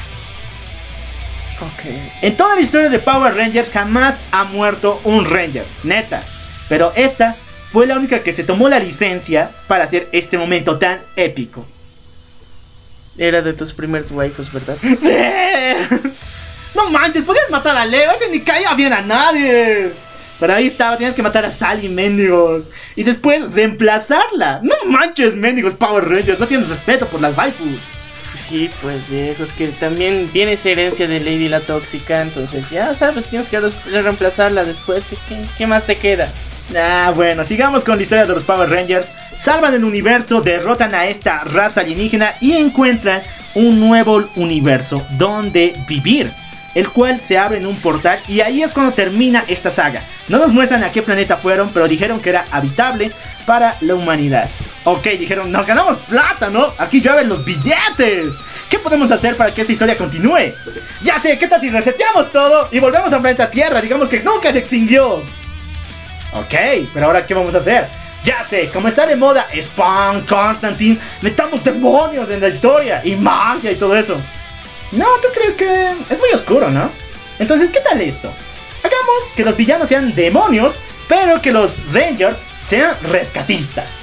Ok. En toda la historia de Power Rangers jamás ha muerto un Ranger, neta. Pero esta fue la única que se tomó la licencia para hacer este momento tan épico. Era de tus primeros waifus, ¿verdad? No manches, podías matar a Leo, ese ni caía bien a nadie. Pero ahí estaba, tienes que matar a Sally, mendigos. Y después reemplazarla. No manches, mendigos Power Rangers, no tienes respeto por las waifus. Sí, pues viejos, que también viene esa herencia de Lady la Tóxica, entonces ya sabes, tienes que reemplazarla después. ¿Qué, qué más te queda? Ah, bueno, sigamos con la historia de los Power Rangers. Salvan el universo, derrotan a esta raza alienígena y encuentran un nuevo universo donde vivir. El cual se abre en un portal y ahí es cuando termina esta saga. No nos muestran a qué planeta fueron, pero dijeron que era habitable para la humanidad. Ok, dijeron, nos ganamos plata, ¿no? Aquí llueven los billetes. ¿Qué podemos hacer para que esta historia continúe? Ya sé, ¿qué tal si reseteamos todo y volvemos al planeta Tierra? Digamos que nunca se extinguió. Ok, pero ahora ¿qué vamos a hacer? Ya sé, como está de moda Spawn, Constantine, metamos demonios en la historia y magia y todo eso. No, ¿tú crees que es muy oscuro, no? Entonces, ¿qué tal esto? Hagamos que los villanos sean demonios, pero que los Rangers sean rescatistas.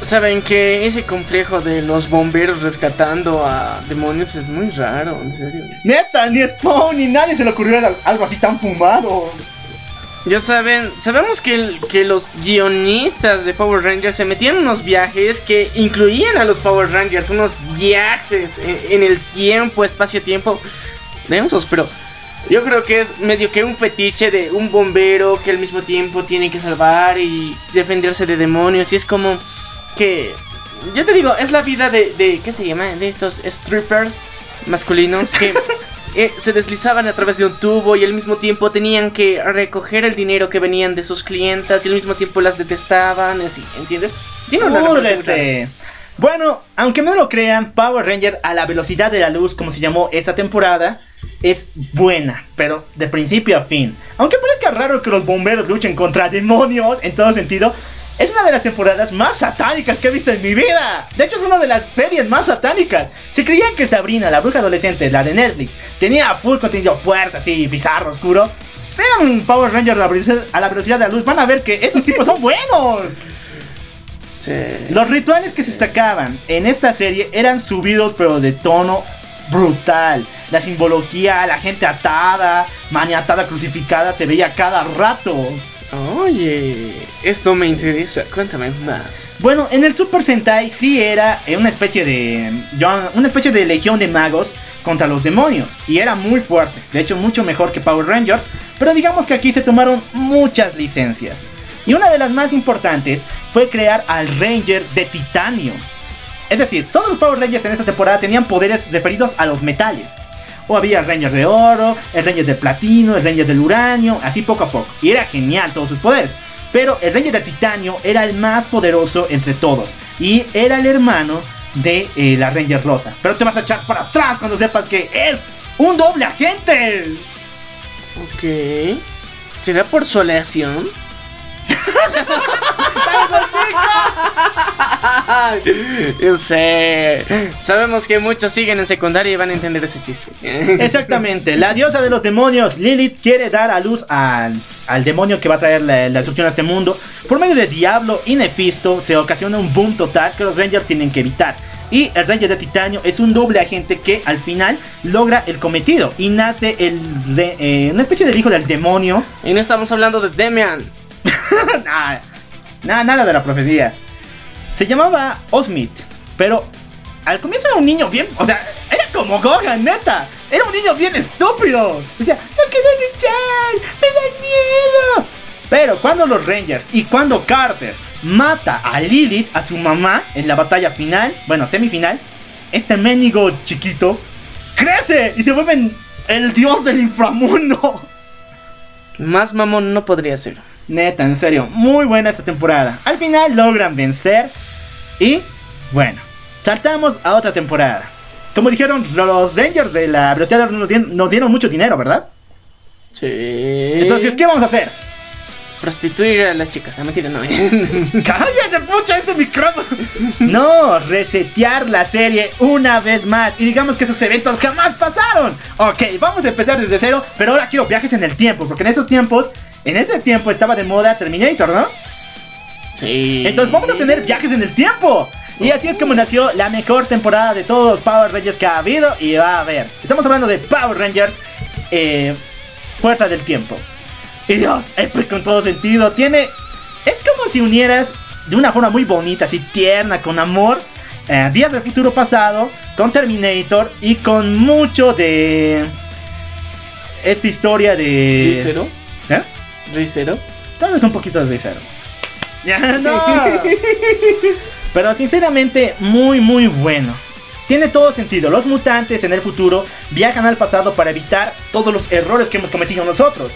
Saben que ese complejo de los bomberos rescatando a demonios es muy raro, en serio. Neta, ni Spawn ni nadie se le ocurrió al- algo así tan fumado. Ya saben, sabemos que, el- que los guionistas de Power Rangers se metían en unos viajes que incluían a los Power Rangers, unos viajes en, en el tiempo, espacio-tiempo densos, pero yo creo que es medio que un fetiche de un bombero que al mismo tiempo tiene que salvar y defenderse de demonios y es como que, yo te digo, es la vida de, de ¿qué se llama? De estos strippers masculinos que... eh, se deslizaban a través de un tubo y al mismo tiempo tenían que recoger el dinero que venían de sus clientas y al mismo tiempo las detestaban, así, ¿entiendes? Tiene una. Bueno, aunque no lo crean, Power Ranger a la velocidad de la luz, como se llamó esta temporada, es buena, pero de principio a fin. Aunque parezca raro que los bomberos luchen contra demonios en todo sentido, es una de las temporadas más satánicas que he visto en mi vida. De hecho, es una de las series más satánicas. Si creían que Sabrina, la bruja adolescente, la de Netflix, tenía full contenido fuerte, así, bizarro, oscuro, vean Power Ranger a la velocidad- a la velocidad de la luz, van a ver que esos tipos son buenos. Sí. Los rituales que se destacaban en esta serie eran subidos pero de tono brutal. La simbología, la gente atada, maniatada, crucificada se veía cada rato. Oye, esto me interesa, cuéntame más. Bueno, en el Super Sentai sí era eh, una especie de una especie de legión de magos contra los demonios y era muy fuerte, de hecho mucho mejor que Power Rangers, pero digamos que aquí se tomaron muchas licencias. Y una de las más importantes fue crear al Ranger de titanio. Es decir, todos los Power Rangers en esta temporada tenían poderes referidos a los metales. O había el Ranger de oro, el Ranger de platino, el Ranger del uranio, así poco a poco. Y era genial todos sus poderes. Pero el Ranger de titanio era el más poderoso entre todos. Y era el hermano de eh, la Ranger rosa. Pero te vas a echar para atrás cuando sepas que es un doble agente. Ok. ¿Será por su aleación? Yo sé. Sabemos que muchos siguen en secundaria y van a entender ese chiste. Exactamente, la diosa de los demonios, Lilith, quiere dar a luz al, al demonio que va a traer la, la destrucción a este mundo. Por medio de Diablo y Nefisto se ocasiona un boom total que los Rangers tienen que evitar. Y el Ranger de Titanio es un doble agente que al final logra el cometido y nace el de- eh, una especie del hijo del demonio. Y no estamos hablando de Demian. nada, nada, nada de la profecía. Se llamaba Osmith, pero al comienzo era un niño bien, o sea, era como Gohan, neta. Era un niño bien estúpido. Decía, no quiero luchar, me da miedo. Pero cuando los Rangers y cuando Carter mata a Lilith, a su mamá, en la batalla final, bueno, semifinal, este ménigo chiquito crece y se vuelve el dios del inframundo. Más mamón no podría ser. Neta, en serio, muy buena esta temporada. Al final logran vencer y, bueno, saltamos a otra temporada. Como dijeron, los Rangers de la velocidad nos dieron, nos dieron mucho dinero, ¿verdad? Sí. Entonces, ¿qué vamos a hacer? Prostituir a las chicas. Ah, mentira, no. ¡Cállate, pucha, este micrófono! No, resetear la serie una vez más. Y digamos que esos eventos jamás pasaron. Ok, vamos a empezar desde cero, pero ahora quiero viajes en el tiempo, porque en esos tiempos, en ese tiempo estaba de moda Terminator, ¿no? Sí. Entonces vamos a tener viajes en el tiempo. Y así es como nació la mejor temporada de todos los Power Rangers que ha habido y va a haber. Estamos hablando de Power Rangers eh, Fuerza del Tiempo. Y Dios, épico en todo sentido. Tiene... Es como si unieras de una forma muy bonita, así tierna, con amor. eh, Días del futuro pasado, con Terminator y con mucho de... Esta historia de... ¿Rizero? ¿Eh? ¿Rizero? Tal vez un poquito de cero. Ya no. Pero sinceramente, muy, muy bueno. Tiene todo sentido. Los mutantes en el futuro viajan al pasado para evitar todos los errores que hemos cometido nosotros.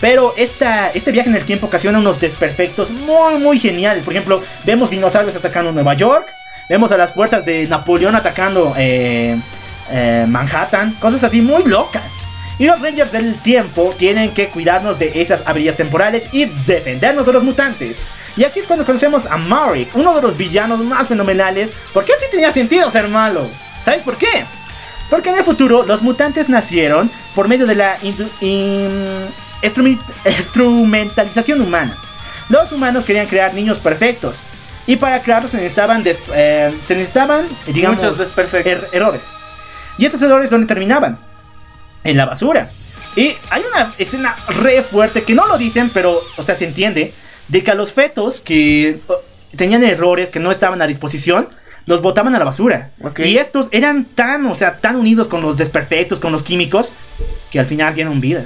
Pero esta, este viaje en el tiempo ocasiona unos desperfectos muy, muy geniales. Por ejemplo, vemos dinosaurios atacando Nueva York. Vemos a las fuerzas de Napoleón atacando eh, eh, Manhattan. Cosas así muy locas. Y los Rangers del tiempo tienen que cuidarnos de esas habilidades temporales y defendernos de los mutantes. Y aquí es cuando conocemos a Marik, uno de los villanos más fenomenales, porque él sí tenía sentido ser malo. ¿Sabes por qué? Porque en el futuro los mutantes nacieron por medio de la instrumentalización humana. Los humanos querían crear niños perfectos. Y para crearlos se necesitaban, eh, se necesitaban digamos, Muchos desperfectos. er- errores. Y estos errores, ¿dónde terminaban? En la basura. Y hay una escena re fuerte que no lo dicen, pero, o sea, se entiende, de que a los fetos que oh, tenían errores, que no estaban a disposición, los botaban a la basura. Ok. Y estos eran tan, o sea, tan unidos con los desperfectos, con los químicos, que al final dieron vida.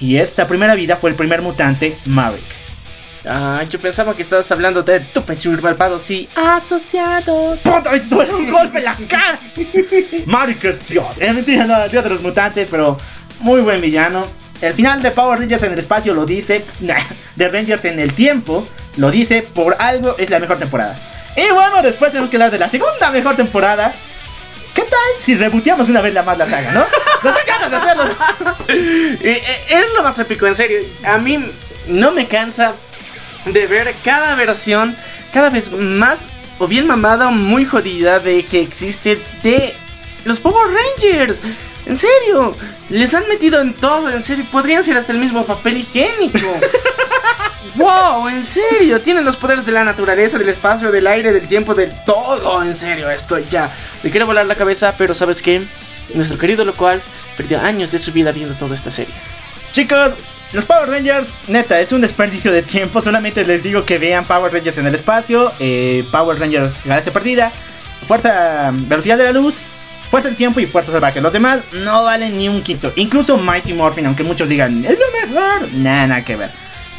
Y esta primera vida fue el primer mutante, Marik. Ah, yo pensaba que estabas hablando de tu pecho malvados y asociados. ¡Puta! ¡Me duele un golpe en la cara! Marik es Dios. Es mentira, no, Dios de los mutantes, pero muy buen villano. El final de Power Rangers en el espacio lo dice. de Rangers en el tiempo lo dice. Por algo es la mejor temporada. Y bueno, después tenemos que hablar de la segunda mejor temporada. ¿Qué tal si reboteamos una vez la más la saga, no? Nos ganas de hacerlo. Eh, eh, es lo más épico, en serio. A mí no me cansa de ver cada versión cada vez más o bien mamada o muy jodida de que existe de los Power Rangers. En serio, les han metido en todo, en serio, podrían ser hasta el mismo papel higiénico. wow, en serio, tienen los poderes de la naturaleza, del espacio, del aire, del tiempo, del todo, en serio, estoy ya. Me quiero volar la cabeza, pero ¿sabes qué? Nuestro querido local perdió años de su vida viendo toda esta serie. Chicos, los Power Rangers, neta, es un desperdicio de tiempo. Solamente les digo que vean Power Rangers en el espacio, eh, Power Rangers Galaxia Perdida, Fuerza Velocidad de la Luz, Fuerza del Tiempo y Fuerza Salvaje. Los demás no valen ni un quinto. Incluso Mighty Morphin, aunque muchos digan, es lo mejor. Nada, nada que ver.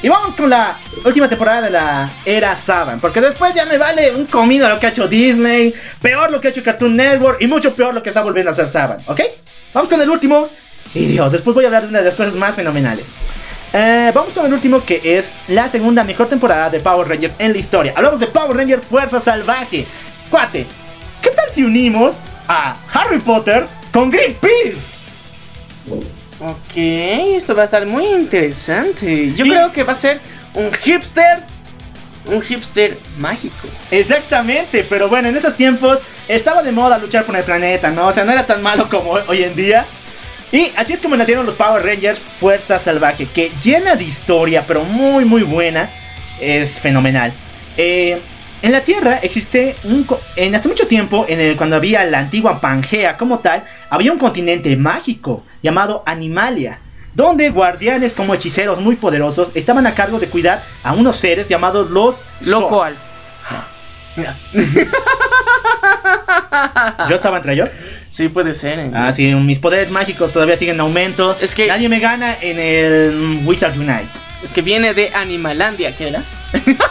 Y vamos con la última temporada de la era Saban. Porque después ya me vale un comido lo que ha hecho Disney, peor lo que ha hecho Cartoon Network y mucho peor lo que está volviendo a hacer Saban. ¿Ok? Vamos con el último. Y Dios, después voy a hablar de una de las cosas más fenomenales. Eh, vamos con el último que es la segunda mejor temporada de Power Rangers en la historia. Hablamos de Power Rangers Fuerza Salvaje. Cuate, ¿qué tal si unimos a Harry Potter con Greenpeace? Ok, esto va a estar muy interesante. Yo creo que va a ser un hipster. Un hipster mágico. Exactamente, pero bueno, en esos tiempos estaba de moda luchar por el planeta, ¿no? O sea, no era tan malo como hoy en día. Y así es como nacieron los Power Rangers Fuerza Salvaje, que llena de historia, pero muy, muy buena. Es fenomenal. Eh, en la Tierra existe un... En hace mucho tiempo, en el, cuando había la antigua Pangea como tal, había un continente mágico llamado Animalia. donde guardianes como hechiceros muy poderosos estaban a cargo de cuidar a unos seres llamados los Loco Zords. al. Mira. ¿Yo estaba entre ellos? Sí, puede ser. ¿eh? Ah, sí, mis poderes mágicos todavía siguen en aumento. Es que- Nadie me gana en el Wizard Unite. Es que viene de Animalandia, ¿qué era?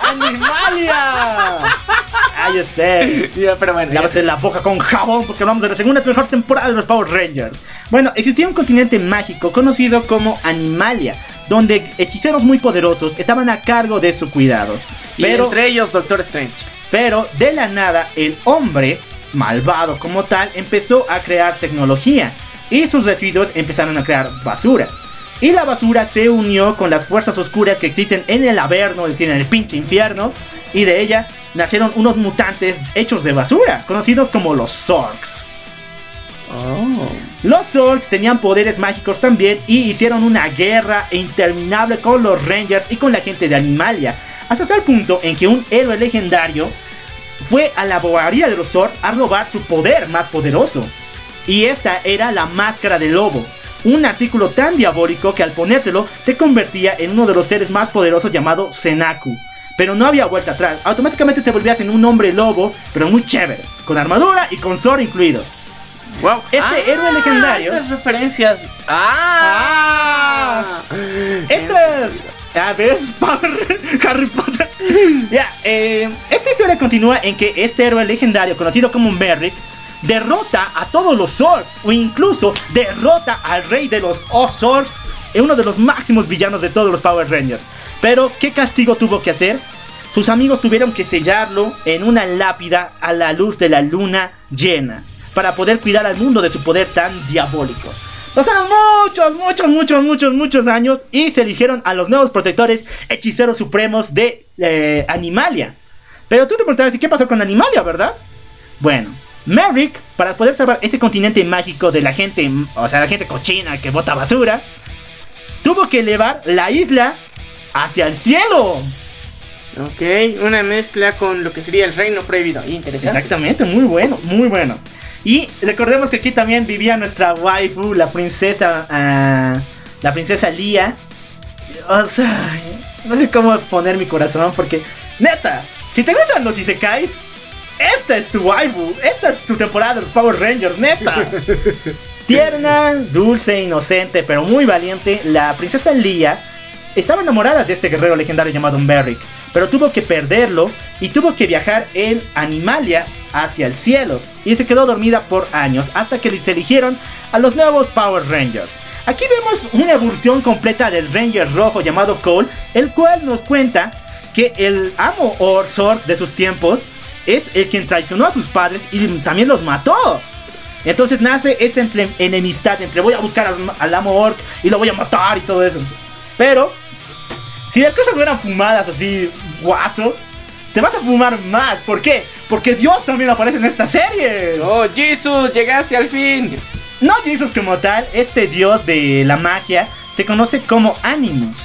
¡Animalia! ah, yo sé. Ya, pero bueno. ya. Lávase la boca con jabón porque hablamos de la segunda mejor temporada de los Power Rangers. Bueno, existía un continente mágico conocido como Animalia, donde hechiceros muy poderosos estaban a cargo de su cuidado. Y Pero, entre ellos, Doctor Strange. pero de la nada, el hombre, malvado como tal, empezó a crear tecnología y sus residuos empezaron a crear basura. Y la basura se unió con las fuerzas oscuras que existen en el Averno, es decir, en el pinche infierno. Y de ella nacieron unos mutantes hechos de basura, conocidos como los Zorks. Oh. Los Zorks tenían poderes mágicos también y hicieron una guerra interminable con los Rangers y con la gente de Animalia. Hasta tal punto en que un héroe legendario fue a la bobería de los Zorks a robar su poder más poderoso. Y esta era la máscara de lobo. Un artículo tan diabólico que al ponértelo te convertía en uno de los seres más poderosos llamado Senaku. Pero no había vuelta atrás. Automáticamente te volvías en un hombre lobo, pero muy chévere. Con armadura y con sword incluido. Wow. Este héroe legendario- Estas referencias. ¡Ah! Esto es. A ver, Harry Potter. Ya, eh, esta historia continúa en que este héroe legendario, conocido como Merrick, derrota a todos los Zords, o incluso derrota al rey de los Zords, uno de los máximos villanos de todos los Power Rangers. Pero, ¿qué castigo tuvo que hacer? Sus amigos tuvieron que sellarlo en una lápida a la luz de la luna llena, para poder cuidar al mundo de su poder tan diabólico. Pasaron muchos, muchos, muchos, muchos, muchos años y se eligieron a los nuevos protectores hechiceros supremos de eh, Animalia. Pero tú te preguntarás, ¿y qué pasó con Animalia, verdad? Bueno, Merrick, para poder salvar ese continente mágico de la gente, o sea, la gente cochina que bota basura, tuvo que elevar la isla hacia el cielo. Ok, una mezcla con lo que sería el reino prohibido. Interesante. Exactamente, muy bueno, muy bueno. Y recordemos que aquí también vivía nuestra waifu, la princesa, ah, la princesa Lía. O sea, no sé cómo poner mi corazón porque, neta, si te gustan los isekais, esta es tu waifu, esta es tu temporada de los Power Rangers, neta. Tierna, dulce, inocente, pero muy valiente, la princesa Lía estaba enamorada de este guerrero legendario llamado Merrick, pero tuvo que perderlo y tuvo que viajar en Animalia hacia el cielo y se quedó dormida por años hasta que se eligieron a los nuevos Power Rangers. Aquí vemos una evolución completa del Ranger rojo llamado Cole, el cual nos cuenta que el amo Orsor de sus tiempos es el quien traicionó a sus padres y también los mató. Entonces nace esta entre- enemistad entre voy a buscar as- al amo Orc y lo voy a matar y todo eso. Pero, si las cosas no eran fumadas así, guaso, te vas a fumar más. ¿Por qué? Porque Dios también aparece en esta serie. Oh, Jesus, llegaste al fin. No Jesus como tal, este dios de la magia se conoce como Animus,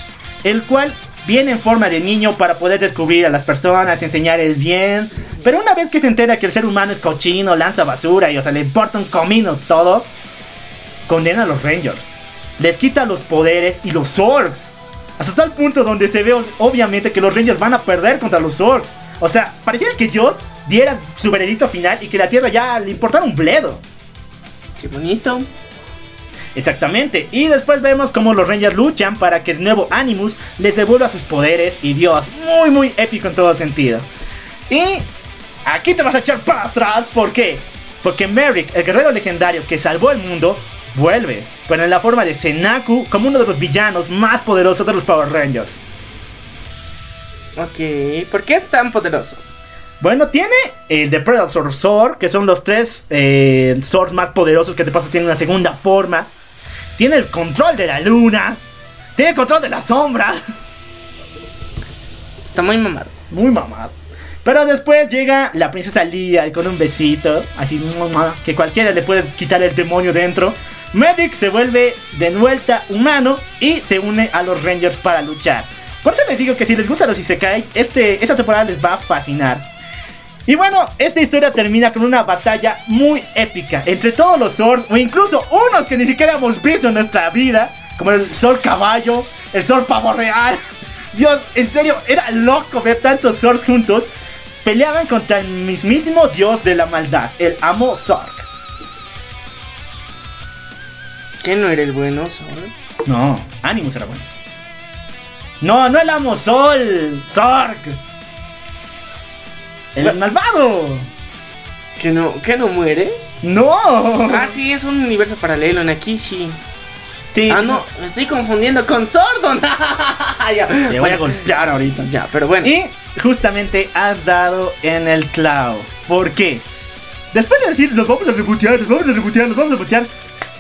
el cual viene en forma de niño para poder descubrir a las personas, enseñar el bien. Pero una vez que se entera que el ser humano es cochino, lanza basura y o sea, le importa un comino todo, condena a los Rangers. Les quita los poderes y los Zorgs. Hasta tal punto donde se ve obviamente que los Rangers van a perder contra los Zorgs. O sea, pareciera que Dios diera su veredicto final y que la Tierra ya le importara un bledo. Qué bonito. Exactamente. Y después vemos cómo los Rangers luchan para que el nuevo Animus les devuelva sus poderes. Y Dios, muy, muy épico en todo sentido. Y aquí te vas a echar para atrás. ¿Por qué? Porque Merrick, el guerrero legendario que salvó el mundo, vuelve. Pero en la forma de Senaku, como uno de los villanos más poderosos de los Power Rangers. Ok, ¿por qué es tan poderoso? Bueno, tiene el de Predator Sword, que son los tres eh, swords más poderosos que de paso tienen una segunda forma. Tiene el control de la luna. Tiene el control de las sombras. Está muy mamado. Muy mamado. Pero después llega la princesa Lía con un besito, así que cualquiera le puede quitar el demonio dentro. Medic se vuelve de vuelta humano y se une a los Rangers para luchar. Por eso les digo que si les gustan los Isekais, este, esta temporada les va a fascinar. Y bueno, esta historia termina con una batalla muy épica entre todos los Zords o incluso unos que ni siquiera hemos visto en nuestra vida. como el Sol Caballo, el Sol Pavo Real. Dios, en serio, era loco ver tantos Zords juntos. Peleaban contra el mismísimo dios de la maldad, el Amo Zorg. ¿Qué no era el bueno, Zorg? No, Animus era bueno. No, no el Amo Sol, Zorg. El malvado. ¿Que no, que no muere? No. Ah, sí, es un universo paralelo. En aquí sí. Sí, Ah, no, me estoy confundiendo con Sordon. Ya, Te voy a golpear ahorita. Ya, pero bueno. Y justamente has dado en el clavo. ¿Por qué? Después de decir, los vamos a rebotear, los vamos a rebotear, los vamos a rebotear,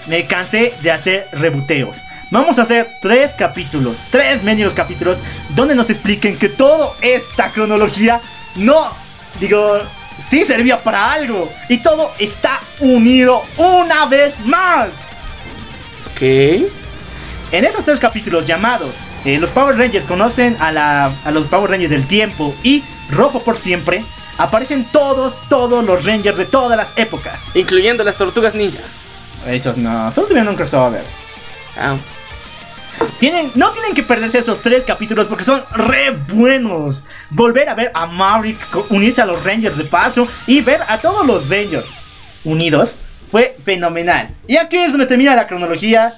me cansé de hacer reboteos. Vamos a hacer tres capítulos, tres medios capítulos, donde nos expliquen que toda esta cronología no, digo, sí servía para algo. Y todo está unido una vez más. Ok. En esos tres capítulos llamados eh, Los Power Rangers conocen a, la, a los Power Rangers del tiempo y Rojo por siempre, aparecen todos, todos los Rangers de todas las épocas. Incluyendo las tortugas ninja. Esos no, solo tuvieron un crossover. Ah, Tienen, no tienen que perderse esos tres capítulos porque son re buenos. Volver a ver a Maverick unirse a los Rangers de paso y ver a todos los Rangers unidos fue fenomenal. Y aquí es donde termina la cronología,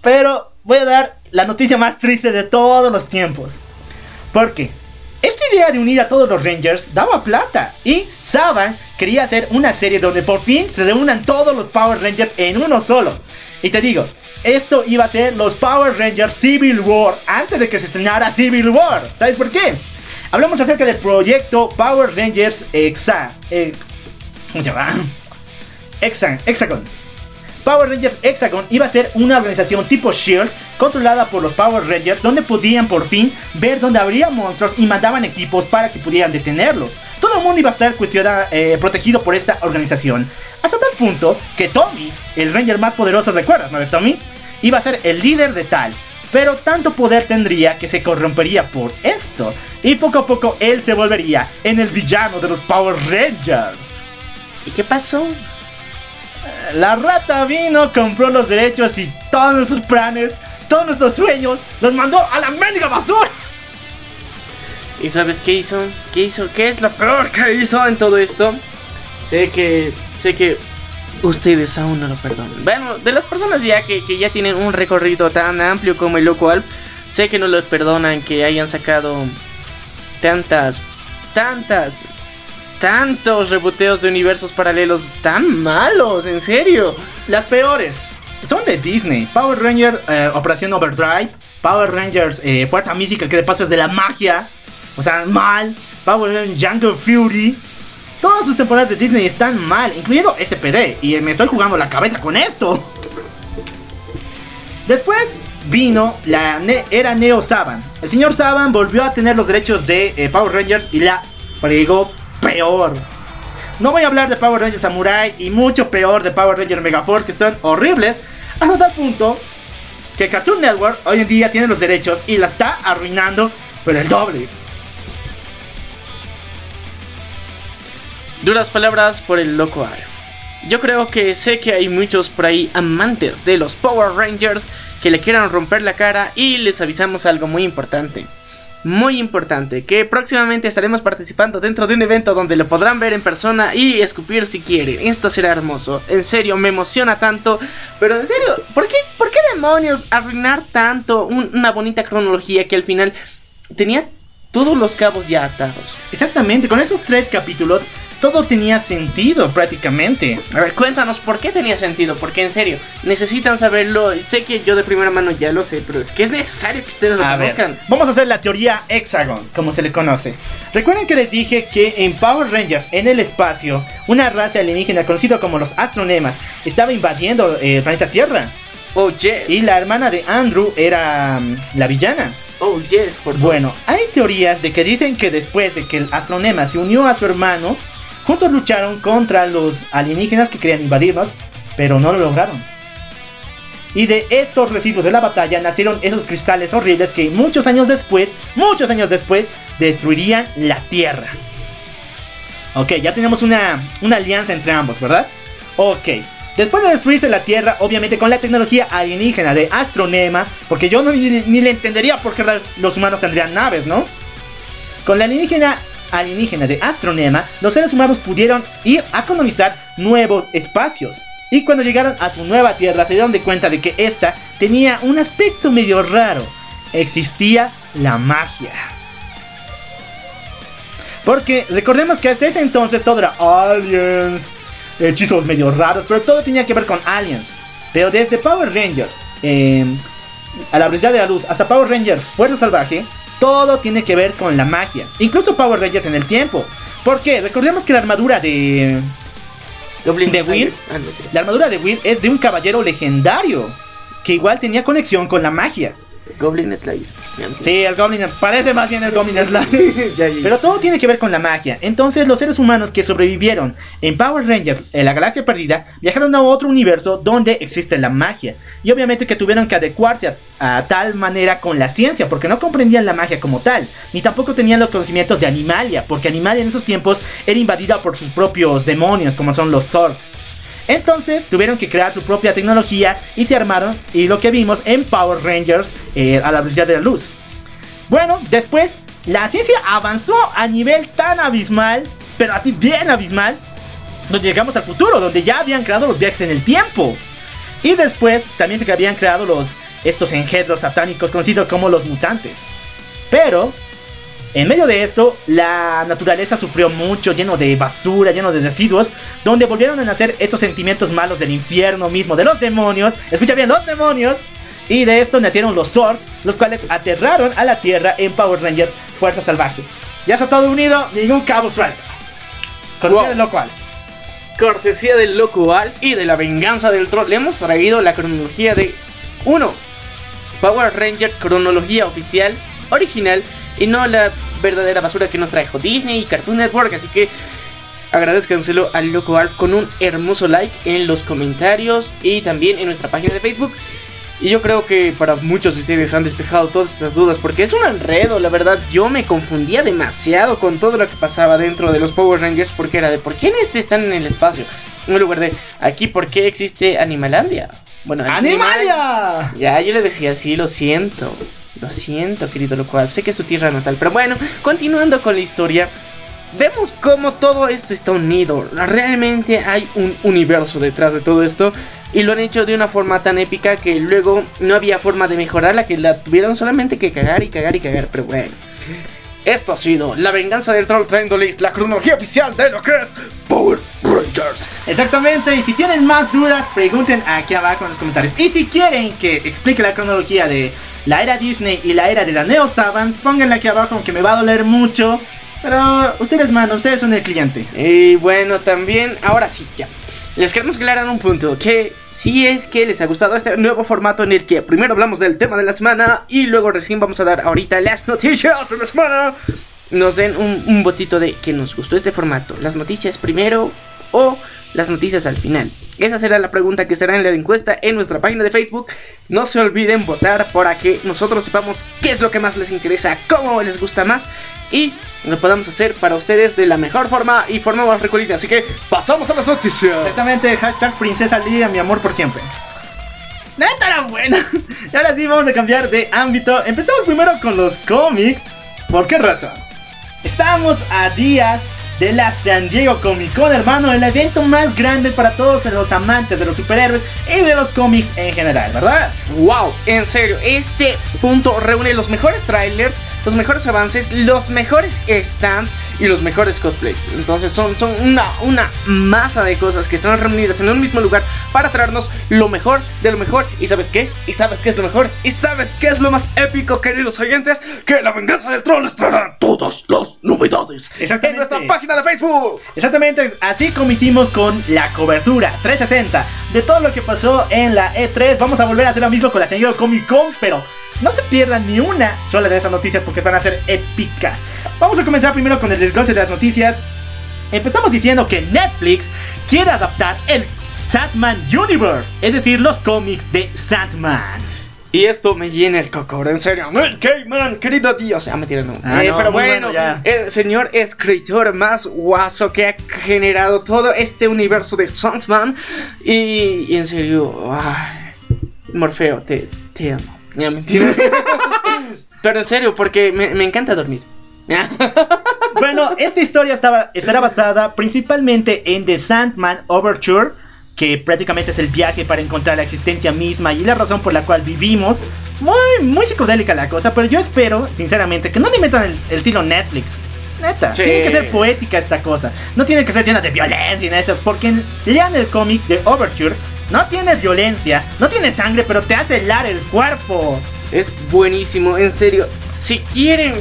pero voy a dar la noticia más triste de todos los tiempos. Porque esta idea de unir a todos los Rangers daba plata y Saban quería hacer una serie donde por fin se reúnan todos los Power Rangers en uno solo. Y te digo, esto iba a ser los Power Rangers Civil War antes de que se estrenara Civil War. ¿Sabes por qué? Hablamos acerca del proyecto Power Rangers Exa. eh, ¿Cómo se llama? Hexagon. Hexagon. Power Rangers Hexagon iba a ser una organización tipo Shield controlada por los Power Rangers donde podían por fin ver dónde habría monstruos y mandaban equipos para que pudieran detenerlos. Todo el mundo iba a estar cuestiona- eh, protegido por esta organización. Hasta tal punto que Tommy, el Ranger más poderoso, ¿recuerdas, no de Tommy? Iba a ser el líder de tal. Pero tanto poder tendría que se corrompería por esto. Y poco a poco él se volvería en el villano de los Power Rangers. ¿Y qué pasó? La rata vino, compró los derechos y todos nuestros planes, todos nuestros sueños, los mandó a la mendiga basura. ¿Y sabes qué hizo? ¿Qué hizo? ¿Qué es lo peor que hizo en todo esto? Sé que. Sé que. Ustedes aún no lo perdonan. Bueno, de las personas ya que, que ya tienen un recorrido tan amplio como el Loco Alp, sé que no los perdonan que hayan sacado tantas, tantas, tantos reboteos de universos paralelos tan malos, en serio. Las peores son de Disney. Power Ranger eh, Operación Overdrive, Power Rangers eh, Fuerza Mística que de paso es de la magia, o sea, mal. Power Rangers Jungle Fury. Todas sus temporadas de Disney están mal, incluyendo SPD. Y me estoy jugando la cabeza con esto. Después vino la era Neo Saban. El señor Saban volvió a tener los derechos de eh, Power Rangers y la fregó peor. No voy a hablar de Power Rangers Samurai y mucho peor de Power Rangers Megaforce que son horribles. Hasta tal punto que Cartoon Network hoy en día tiene los derechos y la está arruinando pero el doble. Duras palabras por el loco Alf. Yo creo que sé que hay muchos por ahí amantes de los Power Rangers que le quieran romper la cara y les avisamos algo muy importante. Muy importante, que próximamente estaremos participando dentro de un evento donde lo podrán ver en persona y escupir si quieren. Esto será hermoso. En serio, me emociona tanto. Pero en serio, ¿por qué, por qué demonios arruinar tanto un- una bonita cronología que al final tenía todos los cabos ya atados? Exactamente, con esos tres capítulos todo tenía sentido prácticamente. A ver, cuéntanos por qué tenía sentido, porque en serio, necesitan saberlo. Sé que yo de primera mano ya lo sé, pero es que es necesario que ustedes lo A ver, conozcan. vamos a hacer la teoría Hexagon, como se le conoce. Recuerden que les dije que en Power Rangers, en el espacio, una raza alienígena conocida como los Astronemas estaba invadiendo eh, el planeta Tierra. Oh, yes. Y la hermana de Andrew era mm, la villana. Oh, yes, por Bueno, hay teorías de que dicen que después de que el Astronema se unió a su hermano, juntos lucharon contra los alienígenas que querían invadirnos, pero no lo lograron. Y de estos residuos de la batalla nacieron esos cristales horribles que muchos años después, muchos años después, destruirían la Tierra. Ok, ya tenemos una, una alianza entre ambos, ¿verdad? Ok, Después de destruirse la Tierra, obviamente con la tecnología alienígena de Astronema, porque yo no, ni, le entendería por qué los humanos tendrían naves, ¿no? Con la alienígena, alienígena de Astronema, los seres humanos pudieron ir a colonizar nuevos espacios. Y cuando llegaron a su nueva Tierra se dieron de cuenta de que esta tenía un aspecto medio raro. Existía la magia. Porque recordemos que hasta ese entonces todo era aliens, hechizos medio raros, pero todo tenía que ver con aliens. Pero desde Power Rangers, eh, a la velocidad de la luz, hasta Power Rangers Fuerza Salvaje, todo tiene que ver con la magia. Incluso Power Rangers en el tiempo. ¿Por qué? Recordemos que la armadura de... ¿De. Will? Ah. La armadura de Will es de un caballero legendario. Que igual tenía conexión con la magia. Goblin Slayer. Sí, el Goblin parece más bien el Goblin Slayer. Ya, ya, ya. Pero todo tiene que ver con la magia. Entonces los seres humanos que sobrevivieron en Power Rangers, en la galaxia perdida, viajaron a otro universo donde existe la magia. Y obviamente que tuvieron que adecuarse a, a tal manera con la ciencia, porque no comprendían la magia como tal. Ni tampoco tenían los conocimientos de Animalia, porque Animalia en esos tiempos era invadida por sus propios demonios, como son los Zords. Entonces tuvieron que crear su propia tecnología y se armaron y lo que vimos en Power Rangers eh, a la velocidad de la luz. Bueno, después la ciencia avanzó a nivel tan abismal, pero así bien abismal, donde llegamos al futuro, donde ya habían creado los viajes en el tiempo. Y después también se habían creado los estos engendros satánicos conocidos como los mutantes. Pero en medio de esto, la naturaleza sufrió mucho, lleno de basura, lleno de residuos, donde volvieron a nacer estos sentimientos malos del infierno mismo, de los demonios. Escucha bien, los demonios. Y de esto nacieron los Zords, los cuales aterraron a la Tierra en Power Rangers Fuerza Salvaje. Ya está todo unido, ningún cabo suelto. Cortesía Wow. de lo cual. Cortesía del Locual y de la venganza del troll, le hemos traído la cronología de 1. Power Rangers, cronología oficial, original, y no la verdadera basura que nos trajo Disney y Cartoon Network. Así que agradezcanselo al Loco Alf con un hermoso like en los comentarios y también en nuestra página de Facebook. Y yo creo que para muchos de ustedes han despejado todas estas dudas porque es un enredo, la verdad. Yo me confundía demasiado con todo lo que pasaba dentro de los Power Rangers porque era de por qué en este están en el espacio. En lugar de aquí, ¿por qué existe Animalandia? Bueno, ¡Animalia! Ya, yo le decía, sí, lo siento. Lo siento, querido lo cual. Sé que es tu tierra natal. Pero bueno, continuando con la historia. Vemos cómo todo esto está unido. Realmente hay un universo detrás de todo esto. Y lo han hecho de una forma tan épica que luego no había forma de mejorarla. Que la tuvieron solamente que cagar y cagar y cagar. Pero bueno. Esto ha sido la venganza del troll trayéndoles la cronología oficial de lo que es Power Rangers. Exactamente, y si tienen más dudas, pregunten aquí abajo en los comentarios. Y si quieren que explique la cronología de la era Disney y la era de la Neo Saban, pónganla aquí abajo, aunque me va a doler mucho. Pero ustedes mandan, ustedes son el cliente. Y bueno, también, ahora sí, ya. Les queremos aclarar un punto, que si es que les ha gustado este nuevo formato en el que primero hablamos del tema de la semana y luego recién vamos a dar ahorita las noticias de la semana, nos den un, un botito de que nos gustó este formato. Las noticias primero o las noticias al final. Esa será la pregunta que será en la encuesta en nuestra página de Facebook. No se olviden votar para que nosotros sepamos qué es lo que más les interesa, cómo les gusta más y lo podamos hacer para ustedes de la mejor forma y forma más recolita. Así que pasamos a las noticias. Exactamente, hashtag Princesa Lidia, mi amor por siempre. Neta era buena. Y ahora sí vamos a cambiar de ámbito. Empezamos primero con los cómics. ¿Por qué razón? Estamos a días de la San Diego Comic Con, hermano, el evento más grande para todos los amantes de los superhéroes y de los cómics en general, ¿verdad? Wow, en serio, este punto reúne los mejores trailers, los mejores avances, los mejores stands y los mejores cosplays. Entonces son, son una, una masa de cosas que están reunidas en un mismo lugar para traernos lo mejor de lo mejor. ¿Y sabes qué? ¿Y sabes qué es lo mejor? ¿Y sabes qué es lo más épico, queridos oyentes? Que la venganza del troll les traerá todas las novedades Exactamente. en nuestra página de Facebook. Exactamente, así como hicimos con la cobertura 360 de todo lo que pasó en la E3, vamos a volver a hacer lo mismo con la Diego Comic Con, pero no se pierdan ni una sola de esas noticias porque van a ser épicas. Vamos a comenzar primero con el desglose de las noticias. Empezamos diciendo que Netflix quiere adaptar el Sandman Universe, es decir, los cómics de Sandman. Y esto me llena el cocoro, en serio. Neil Gaiman, querido Dios. Ah, mentira, no. Ah, Eh, no, pero bueno, el señor escritor más guaso que ha generado todo este universo de Sandman. Y, y en serio, ay, Morfeo, te, te amo. Pero en serio, porque me, me encanta dormir. Bueno, esta historia estaba, estará basada principalmente en The Sandman Overture, que prácticamente es el viaje para encontrar la existencia misma y la razón por la cual vivimos. Muy, muy psicodélica la cosa, pero yo espero, sinceramente, que no le metan el, el estilo Netflix. Neta, Sí. tiene que ser poética esta cosa. No tiene que ser llena de violencia y nada de eso, porque lean el cómic de Overture. No tiene violencia, no tiene sangre, pero te hace helar el cuerpo. Es buenísimo, en serio. Si quieren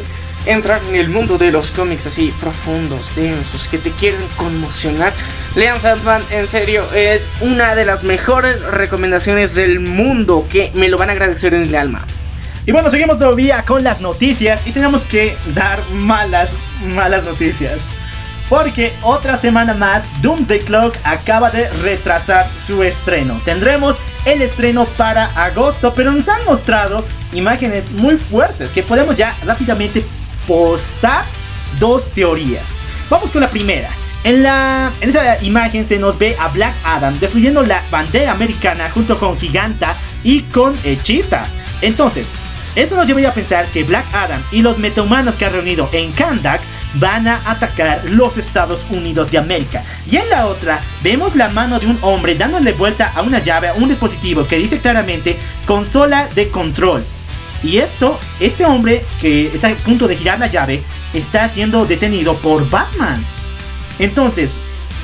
entrar en el mundo de los cómics así profundos, densos, que te quieren conmocionar, lean Sandman, en serio, es una de las mejores recomendaciones del mundo que me lo van a agradecer en el alma. Y bueno, seguimos todavía con las noticias y tenemos que dar malas, malas noticias. Porque otra semana más, Doomsday Clock acaba de retrasar su estreno. Tendremos el estreno para agosto, pero nos han mostrado imágenes muy fuertes que podemos ya rápidamente postar dos teorías. Vamos con la primera. En, la, en esa imagen se nos ve a Black Adam destruyendo la bandera americana junto con Giganta y con Cheetah. Entonces, esto nos llevaría a pensar que Black Adam y los metahumanos que ha reunido en Kandak van a atacar los Estados Unidos de América. Y en la otra, vemos la mano de un hombre dándole vuelta a una llave, a un dispositivo que dice claramente consola de control. Y esto, este hombre que está a punto de girar la llave, está siendo detenido por Batman. Entonces,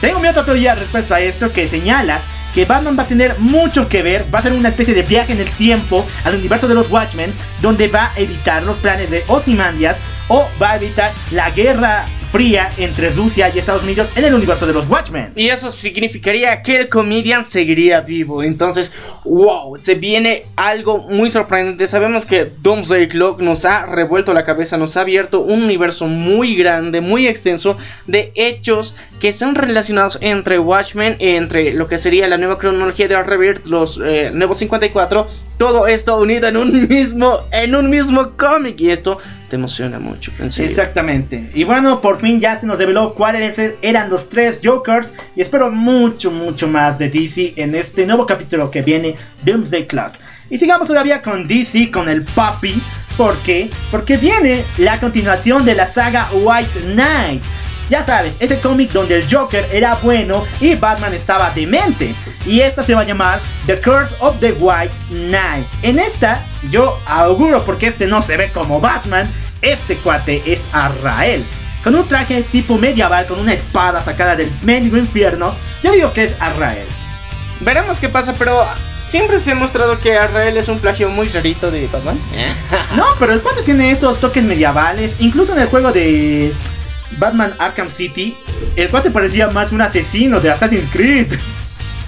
tengo mi otra teoría respecto a esto que señala que Batman va a tener mucho que ver, va a ser una especie de viaje en el tiempo al universo de los Watchmen, donde va a evitar los planes de Ozymandias o va a evitar la guerra fría entre Rusia y Estados Unidos en el universo de los Watchmen. Y eso significaría que el comedian seguiría vivo. Entonces, wow, se viene algo muy sorprendente. Sabemos que Doomsday Clock nos ha revuelto la cabeza, nos ha abierto un universo muy grande, muy extenso de hechos que son relacionados entre Watchmen, entre lo que sería la nueva cronología de Rebirth, los eh, nuevos 54. Todo esto unido en un mismo, en un mismo cómic. Y esto te emociona mucho. En serio. Exactamente. Y bueno, por fin ya se nos reveló cuáles eran los tres Jokers. Y espero mucho, mucho más de DC en este nuevo capítulo que viene, Doomsday Clock. Y sigamos todavía con DC, con el Papi. ¿Por qué? Porque viene la continuación de la saga White Knight. Ya sabes, ese cómic donde el Joker era bueno y Batman estaba demente. Y esta se va a llamar The Curse of the White Knight. En esta, yo auguro, porque este no se ve como Batman, este cuate es Arrael. Con un traje tipo medieval, con una espada sacada del mendigo infierno, yo digo que es Arrael. Veremos qué pasa, pero siempre se ha mostrado que Arrael es un plagio muy rarito de Batman. No, pero el cuate tiene estos toques medievales. Incluso en el juego de Batman Arkham City, el cuate parecía más un asesino de Assassin's Creed.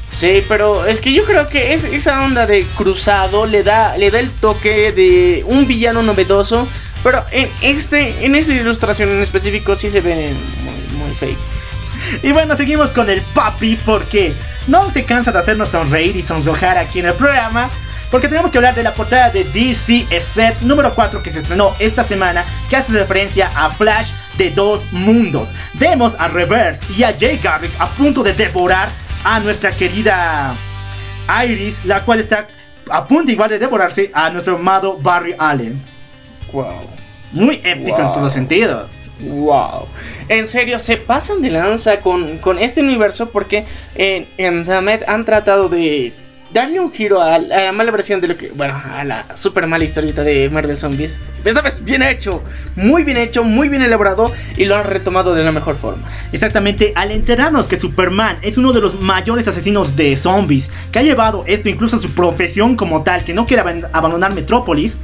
Sí, pero es que yo creo que es, esa onda de cruzado le da, le da el toque de un villano novedoso. Pero en este, en esta ilustración en específico sí se ve muy, muy fake. Y bueno, seguimos con el papi porque no se cansa de hacernos sonreír y sonrojar aquí en el programa. Porque tenemos que hablar de la portada de DC Set número 4 que se estrenó esta semana, que hace referencia a Flash de dos mundos. Vemos a Reverse y a Jay Garrick a punto de devorar a nuestra querida Iris, la cual está a punto igual de devorarse a nuestro amado Barry Allen. Wow. Muy épico en todo sentido. Wow. En serio, se pasan de lanza con, con este universo porque en, en han tratado de darle un giro a, la mala versión de lo que. Bueno, a la super mala historieta de Marvel Zombies. Esta vez bien hecho, muy bien hecho, muy bien elaborado y lo han retomado de la mejor forma. Exactamente, al enterarnos que Superman es uno de los mayores asesinos de zombies, que ha llevado esto incluso a su profesión como tal, que no quiere aban- abandonar Metrópolis,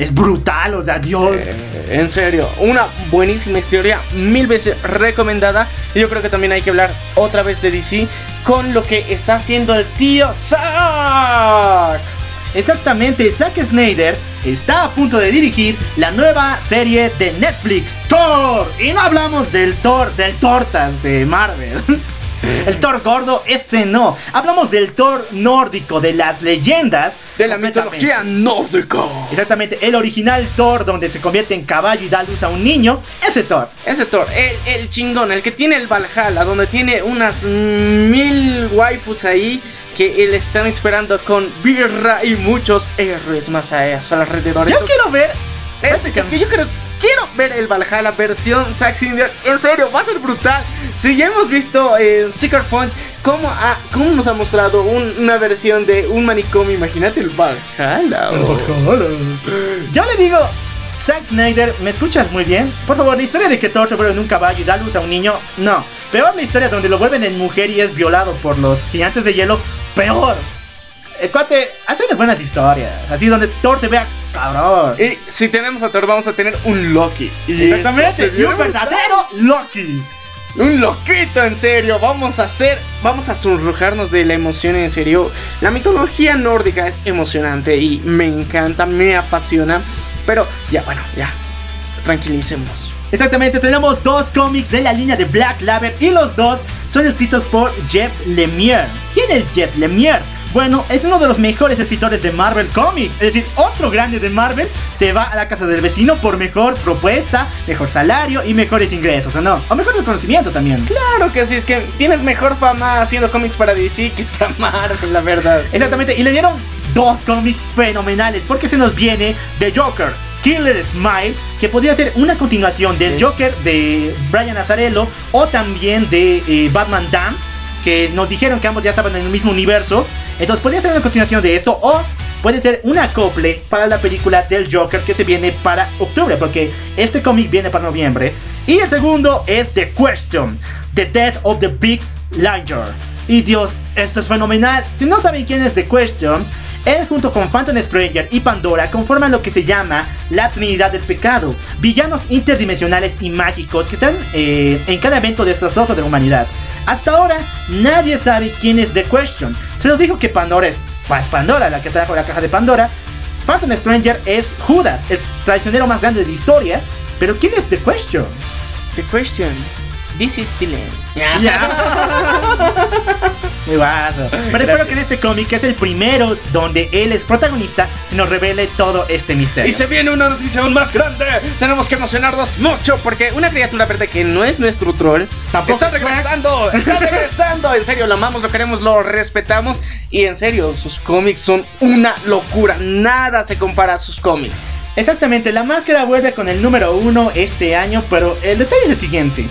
es brutal, o sea, Dios. Eh, en serio, una buenísima historia, mil veces recomendada. Y yo creo que también hay que hablar otra vez de DC con lo que está haciendo el tío Zack. Exactamente, Zack Snyder está a punto de dirigir la nueva serie de Netflix, Thor. Y no hablamos del Thor, del Tortas de Marvel. El Thor gordo, ese no. Hablamos del Thor nórdico, de las leyendas. De la mitología nórdica. Exactamente, el original Thor, donde se convierte en caballo y da luz a un niño. Ese Thor. Ese Thor, el, el chingón, el que tiene el Valhalla, donde tiene unas mil waifus ahí que le están esperando con birra y muchos héroes más a eso alrededor. Yo quiero ver. es, es que yo creo, quiero ver el Valhalla versión Zack Snyder. En serio, va a ser brutal. Si ya hemos visto en Secret Punch cómo, ha- cómo nos ha mostrado un- una versión de un manicomio, imagínate el Valhalla. oh. Yo le digo, Zack Snyder, ¿me escuchas muy bien? Por favor, la historia de que Thor se vuelve en un caballo y da luz a un niño, no. Peor la historia donde lo vuelven en mujer y es violado por los gigantes de hielo, peor. El cuate hace unas buenas historias, así donde Thor se vea cabrón. Y si tenemos a Thor, vamos a tener un Loki. Y Exactamente, y un verdadero Loki. Un loquito, en serio. Vamos a hacer, vamos a sonrojarnos de la emoción, en serio. La mitología nórdica es emocionante y me encanta, me apasiona. Pero ya, bueno, ya. Tranquilicemos. Exactamente, tenemos dos cómics de la línea de Black Label y los dos son escritos por Jeff Lemire. ¿Quién es Jeff Lemire? Bueno, es uno de los mejores escritores de Marvel Comics. Es decir, otro grande de Marvel se va a la casa del vecino por mejor propuesta, mejor salario y mejores ingresos, ¿o no? O mejor reconocimiento también. Claro que sí, es que tienes mejor fama haciendo cómics para DC que para Marvel, la verdad. Exactamente, y le dieron dos cómics fenomenales porque se nos viene The Joker. Killer Smile, que podría ser una continuación del. Joker de Brian Azarello o también de eh, Batman Dam, que nos dijeron que ambos ya estaban en el mismo universo. Entonces podría ser una continuación de esto o puede ser un acople para la película del Joker que se viene para octubre, porque este cómic viene para noviembre. Y el segundo es The Question, The Death of the Big Liar. Y Dios, esto es fenomenal. Si no saben quién es The Question, él junto con Phantom Stranger y Pandora conforman lo que se llama la Trinidad del Pecado, villanos interdimensionales y mágicos que están eh, en cada evento desastroso de la humanidad. Hasta ahora nadie sabe quién es The Question. Se nos dijo que Pandora es, pues, Pandora, la que trajo la caja de Pandora. Phantom Stranger es Judas, el traicionero más grande de la historia. Pero ¿quién es The Question? The question. This is Dylan. Muy guaso. Pero espero que en este cómic, que es el primero donde él es protagonista, se nos revele todo este misterio. Y se viene una noticia aún más grande. Tenemos que emocionarnos mucho porque una criatura verde que no es nuestro troll Tampoco está regresando. Está regresando. En serio, lo amamos, lo queremos, lo respetamos. Y en serio, sus cómics son una locura. Nada se compara a sus cómics. Exactamente, la máscara vuelve con el número uno este año, pero el detalle es el siguiente.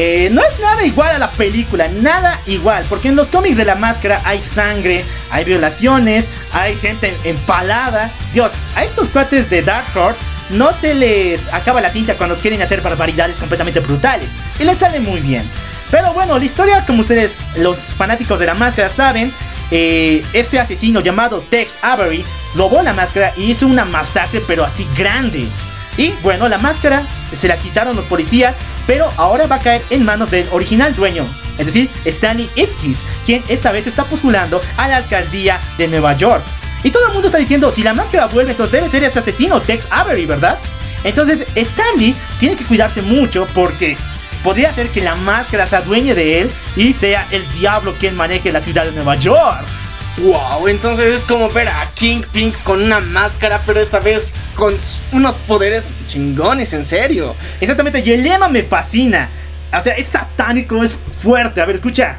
Eh, no es nada igual a la película, nada igual, porque en los cómics de la máscara hay sangre, hay violaciones, hay gente empalada. Dios, a estos cuates de Dark Horse no se les acaba la tinta cuando quieren hacer barbaridades completamente brutales, y les sale muy bien. Pero bueno, la historia, como ustedes, los fanáticos de la máscara, saben, eh, este asesino llamado Tex Avery robó la máscara y hizo una masacre, pero así grande. Y bueno, la máscara se la quitaron los policías, pero ahora va a caer en manos del original dueño, es decir, Stanley Ipkiss, quien esta vez está postulando a la alcaldía de Nueva York. Y todo el mundo está diciendo, si la máscara vuelve, entonces debe ser este asesino, Tex Avery, ¿verdad? Entonces, Stanley tiene que cuidarse mucho porque podría ser que la máscara se adueñe de él y sea el diablo quien maneje la ciudad de Nueva York. Wow, entonces es como ver a King Pink con una máscara, pero esta vez con unos poderes chingones, en serio. Exactamente, y el lema me fascina. O sea, es satánico, es fuerte. A ver, escucha.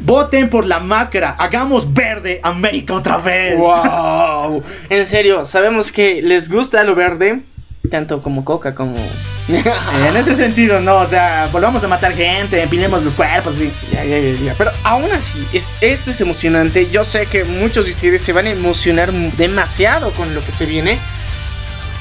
Voten por la máscara, hagamos verde América otra vez. Wow, en serio, sabemos que les gusta lo verde, tanto como Coca como. En ese sentido, no, o sea, volvamos a matar gente, empilemos los cuerpos, sí. Ya, ya, ya, ya. Pero aún así, es- esto es emocionante. Yo sé que muchos de ustedes se van a emocionar demasiado con lo que se viene.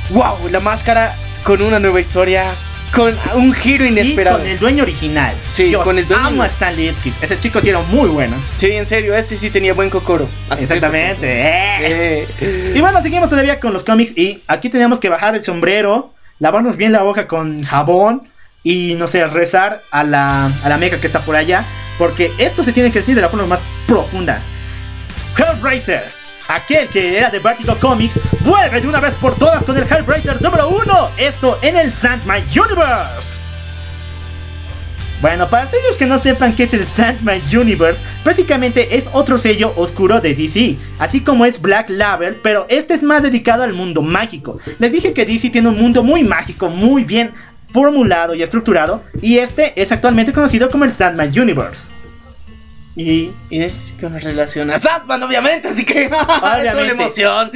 Wow, la máscara con una nueva historia, con un giro Y inesperado. con el dueño original. Sí, Dios, con el dueño- Amo a Stanley Ipkiss. Ese chico sí era muy bueno. Sí, en serio, ese sí tenía buen cocoro. hasta Exactamente. eh. punto. Y Eh, bueno, seguimos todavía con los cómics y aquí tenemos que bajar el sombrero, lavarnos bien la boca con jabón y no sé, rezar a la, a la meca que está por allá, porque esto se tiene que decir de la forma más profunda. Hellraiser, aquel que era de Vertigo Comics, vuelve de una vez por todas con el Hellraiser número uno, esto en el Sandman Universe. Bueno, para aquellos que no sepan qué es el Sandman Universe, prácticamente es otro sello oscuro de DC, así como es Black Label, pero este es más dedicado al mundo mágico. Les dije que DC tiene un mundo muy mágico, muy bien formulado y estructurado, y este es actualmente conocido como el Sandman Universe. Y es con relación a Sandman, obviamente, así que la emoción.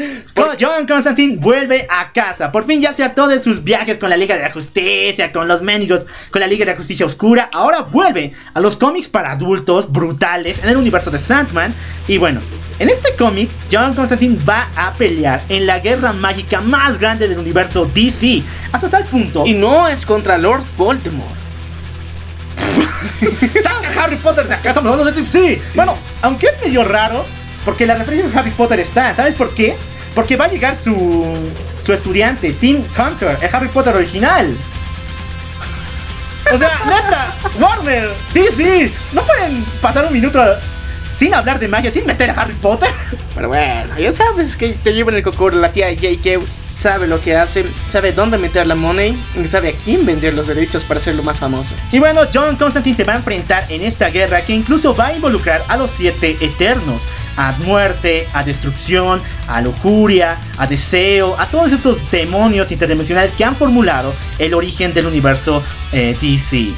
John Constantine vuelve a casa. Por fin ya se hartó de sus viajes con la Liga de la Justicia, con los mendigos, con la Liga de la Justicia Oscura. Ahora vuelve a los cómics para adultos brutales en el universo de Sandman. Y bueno, en este cómic, John Constantine va a pelear en la guerra mágica más grande del universo DC. Hasta tal punto. Y no es contra Lord Voldemort. ¡Saca Harry Potter de acá! Hablando de DC. Bueno, aunque es medio raro, porque las referencias a Harry Potter están. ¿Sabes por qué? Porque va a llegar su, su estudiante, Tim Hunter, el Harry Potter original. O sea, neta, Warner, DC, no pueden pasar un minuto sin hablar de magia, sin meter a Harry Potter. Pero bueno, ya sabes que te llevan el cocor. La tía J.K. sabe lo que hace, sabe dónde meter la money y sabe a quién vender los derechos para hacerlo más famoso. Y bueno, John Constantine se va a enfrentar en esta guerra que incluso va a involucrar a los siete eternos. A muerte, a destrucción, a lujuria, a deseo, a todos estos demonios interdimensionales que han formulado el origen del universo eh, DC.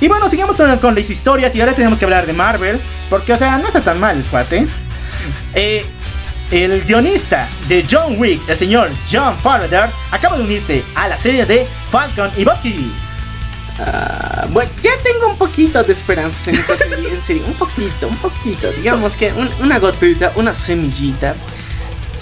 Y bueno, sigamos con, las historias y ahora tenemos que hablar de Marvel, porque o sea, no está tan mal cuate. Eh, el guionista de John Wick, el señor John Farrader, acaba de unirse a la serie de Falcon y Bucky. Ah, bueno, ya tengo un poquito de esperanzas en esta serie, un poquito, un poquito, digamos que un- una gotita, una semillita,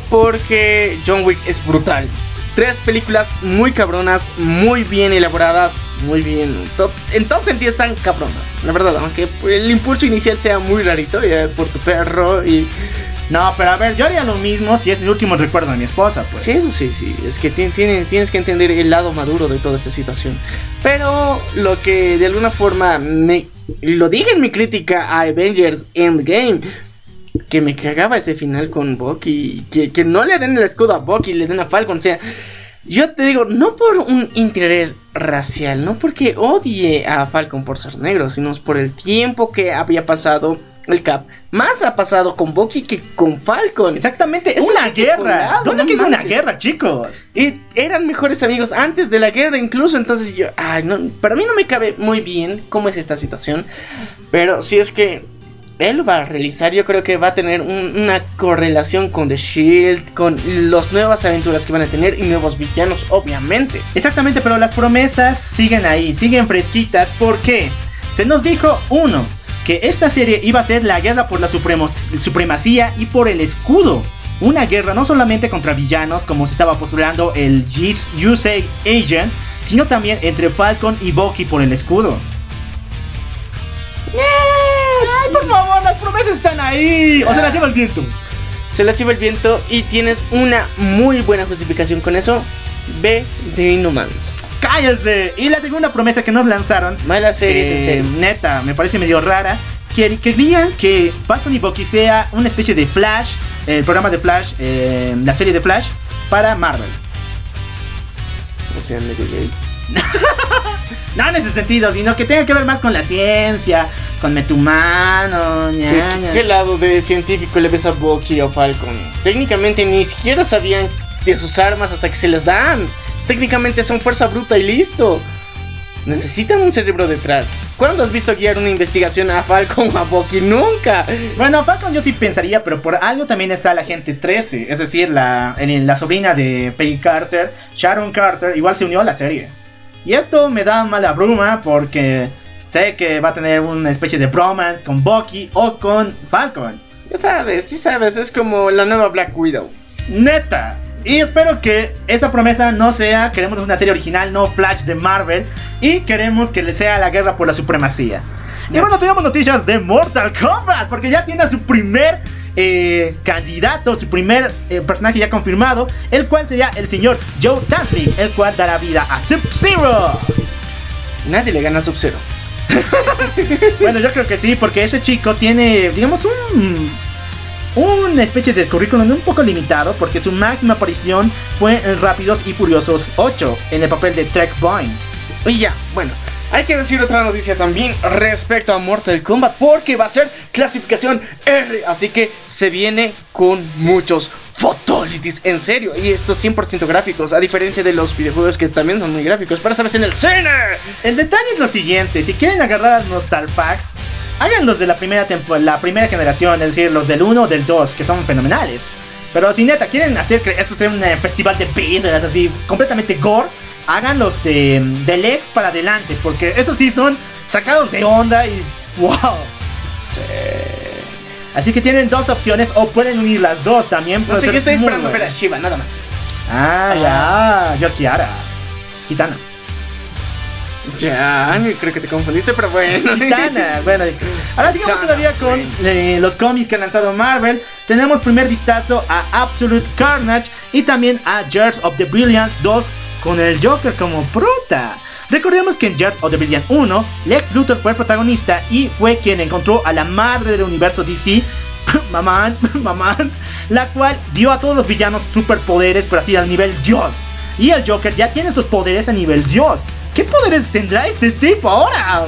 porque John Wick es brutal. Tres películas muy cabronas, muy bien elaboradas, muy bien, to- en todo sentido están cabronas, la verdad, aunque el impulso inicial sea muy rarito, por tu perro y... No, pero a ver, yo haría lo mismo si es el último recuerdo de mi esposa, pues. Sí, eso sí, sí. Es que ti- tiene- tienes que entender el lado maduro de toda esta situación. Pero lo que de alguna forma me. Lo dije en mi crítica a Avengers Endgame. Que me cagaba ese final con Bucky. Que, que no le den el escudo a Bucky, le den a Falcon. O sea, yo te digo, no por un interés racial, no porque odie a Falcon por ser negro, sino por el tiempo que había pasado el Cap. Más ha pasado con Bucky que con Falcon. Exactamente, Es una un guerra. ¿Dónde no queda una guerra, chicos? Y eran mejores amigos antes de la guerra incluso, entonces yo, ay, no, para mí no me cabe muy bien cómo es esta situación, pero si es que él va a realizar, yo creo que va a tener un- una correlación con The Shield, con las nuevas aventuras que van a tener y nuevos villanos, obviamente. Exactamente, pero las promesas siguen ahí, siguen fresquitas. ¿Por qué? Se nos dijo, uno, que esta serie iba a ser la guerra por la supremacía y por el escudo. Una guerra no solamente contra villanos, como se estaba postulando el USA Agent, sino también entre Falcon y Bucky por el escudo. ¡Ay, por favor, las promesas están ahí! O se las lleva el viento. Se las lleva el viento y tienes una muy buena justificación con eso. Ve The Inhumans. ¡Cállese! Y la segunda promesa que nos lanzaron Mala serie, que, en serio. neta, me parece medio rara. Que querían que Falcon y Bucky sea una especie de Flash, el programa de Flash, eh, la serie de Flash, para Marvel. O sea, medio gay. No en ese sentido, sino que tenga que ver más con la ciencia, con Metumano, ¿Qué, ña, ña. qué lado de científico le ves a Bucky o Falcon? Técnicamente ni siquiera sabían de sus armas hasta que se las dan. Técnicamente son fuerza bruta y listo. Necesitan un cerebro detrás. ¿Cuándo has visto guiar una investigación a Falcon o a Bucky? Nunca. Bueno, Falcon yo sí pensaría, pero por algo también está la gente 13, es decir, la, la sobrina de Peggy Carter, Sharon Carter, igual se unió a la serie. Y esto me da mala bruma porque sé que va a tener una especie de bromance con Bucky o con Falcon. Ya sabes, sí sabes, es como la nueva Black Widow. Neta. Y espero que esta promesa no sea, queremos una serie original, no Flash de Marvel. Y queremos que le sea la guerra por la supremacía. Y bueno, tenemos noticias de Mortal Kombat, porque ya tiene a su primer eh, candidato, su primer eh, personaje ya confirmado, el cual sería el señor Joe Taslim, el cual dará vida a Sub-Zero. Nadie le gana a Sub-Zero. Bueno, yo creo que sí, porque ese chico tiene, digamos, un. Una especie de currículum un poco limitado, porque su máxima aparición fue en Rápidos y Furiosos 8, en el papel de Trek Boyne. Y ya, bueno. Hay que decir otra noticia también respecto a Mortal Kombat porque va a ser clasificación R, así que se viene con muchos fatalities, en serio, y estos 100% gráficos, a diferencia de los videojuegos que también son muy gráficos, pero esta vez en el cine. El detalle es lo siguiente, si quieren agarrar Nostalpacks, hagan los de la primera la primera generación, es decir, los del 1 o del 2, que son fenomenales. Pero si neta quieren hacer que esto sea un eh, festival de business así completamente gore, hagan los de del ex para adelante, porque esos sí son sacados de onda y wow. Así que tienen dos opciones o pueden unir las dos también. No sé, yo estoy esperando ver a Shiva, nada más. Ah, ya, yo Kiara. Kitana. Ya, creo que te confundiste, pero bueno. Kitana. Bueno, ahora sigamos todavía con eh, los cómics que ha lanzado Marvel. Tenemos primer vistazo a Absolute Carnage y también a Jars of the Brilliance 2 con el Joker como prota. Recordemos que en Jars of the Brilliance 1, Lex Luthor fue el protagonista y fue quien encontró a la madre del universo DC, mamán, mamán, la cual dio a todos los villanos superpoderes, pero así al nivel Dios. Y el Joker ya tiene sus poderes a nivel Dios. ¿Qué poderes tendrá este tipo ahora?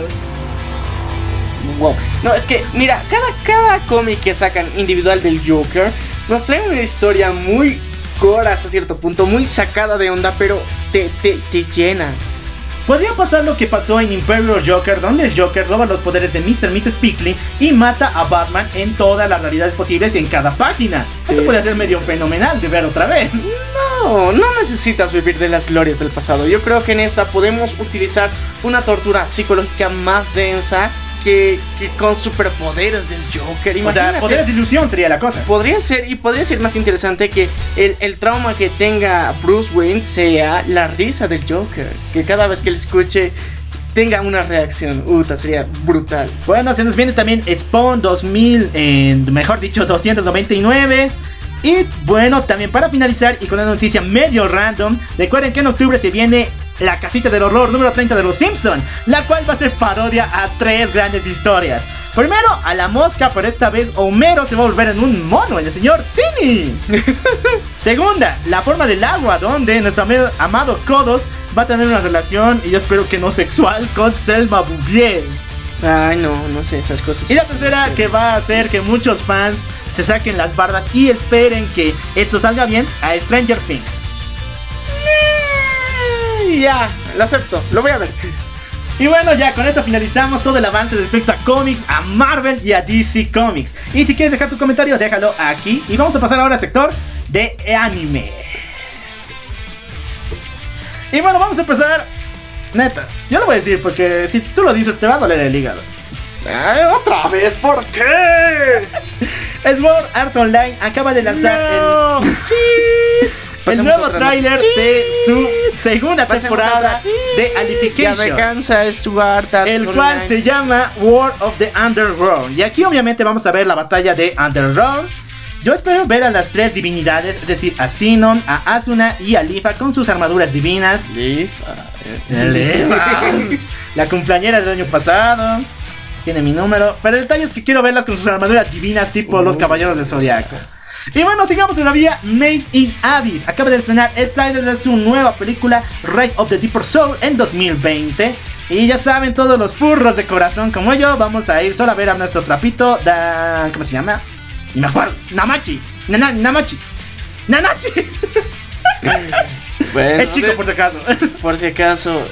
Wow. No, es que, mira, cada, cada cómic que sacan individual del Joker nos trae una historia muy gore hasta cierto punto, muy sacada de onda, pero te, te, te llena. Podría pasar lo que pasó en Imperial Joker, donde el Joker roba los poderes de Mr. Mrs. Pickley y mata a Batman en todas las realidades posibles en cada página. Sí, Eso podría ser medio fenomenal de ver otra vez. No, no necesitas vivir de las glorias del pasado. Yo creo que en esta podemos utilizar una tortura psicológica más densa que, que con superpoderes del Joker. O Imagínate. sea, poderes de ilusión sería la cosa. Podría ser, y podría ser más interesante que el, el trauma que tenga Bruce Wayne sea la risa del Joker. Que cada vez que le escuche tenga una reacción. Uta, sería brutal. Bueno, se nos viene también Spawn 2000, eh, mejor dicho, 299. Y bueno, también para finalizar y con una noticia medio random, recuerden que en octubre se viene la casita del horror número 30 de los Simpson, la cual va a ser parodia a tres grandes historias. Primero, a la mosca, pero esta vez Homero se va a volver en un mono, el señor Tini. Segunda, la forma del agua, donde nuestro amado Kodos va a tener una relación, y yo espero que no sexual, con Selma Bouvier. Ay, no, no sé, esas cosas. Y la tercera que va a hacer que muchos fans se saquen las barbas y esperen que esto salga bien a Stranger Things. Ya, lo acepto, lo voy a ver. Y bueno, ya con esto finalizamos todo el avance respecto a cómics, a Marvel y a DC Comics. Y si quieres dejar tu comentario, déjalo aquí. Y vamos a pasar ahora al sector de anime. Y bueno, vamos a empezar. Neta, yo lo voy a decir porque si tú lo dices te va a doler el hígado. Ay, otra vez, ¿por qué? Sword Art Online acaba de lanzar el, el nuevo tráiler de su segunda Pasemos temporada de Ya me Alification. cansa Stuart. El cual se llama War of the Underworld. Y aquí obviamente vamos a ver la batalla de Underworld. Yo espero ver a las tres divinidades, es decir, a Sinon, a Asuna y a Lifa con sus armaduras divinas. Lifa. La cumpleañera del año pasado. Tiene mi número. Pero el detalle es que quiero verlas con sus armaduras divinas tipo los caballeros del zodiaco. Y bueno, sigamos todavía. Made in Abyss acaba de estrenar el trailer de su nueva película Rise of the Deeper Soul en 2020. Y ya saben, todos los furros de corazón como yo, vamos a ir solo a ver a nuestro trapito. Da, ¿Cómo se llama? Ni me acuerdo. Namachi. Nana- Namachi. Nanachi. Bueno, el chico, por si acaso. por si acaso,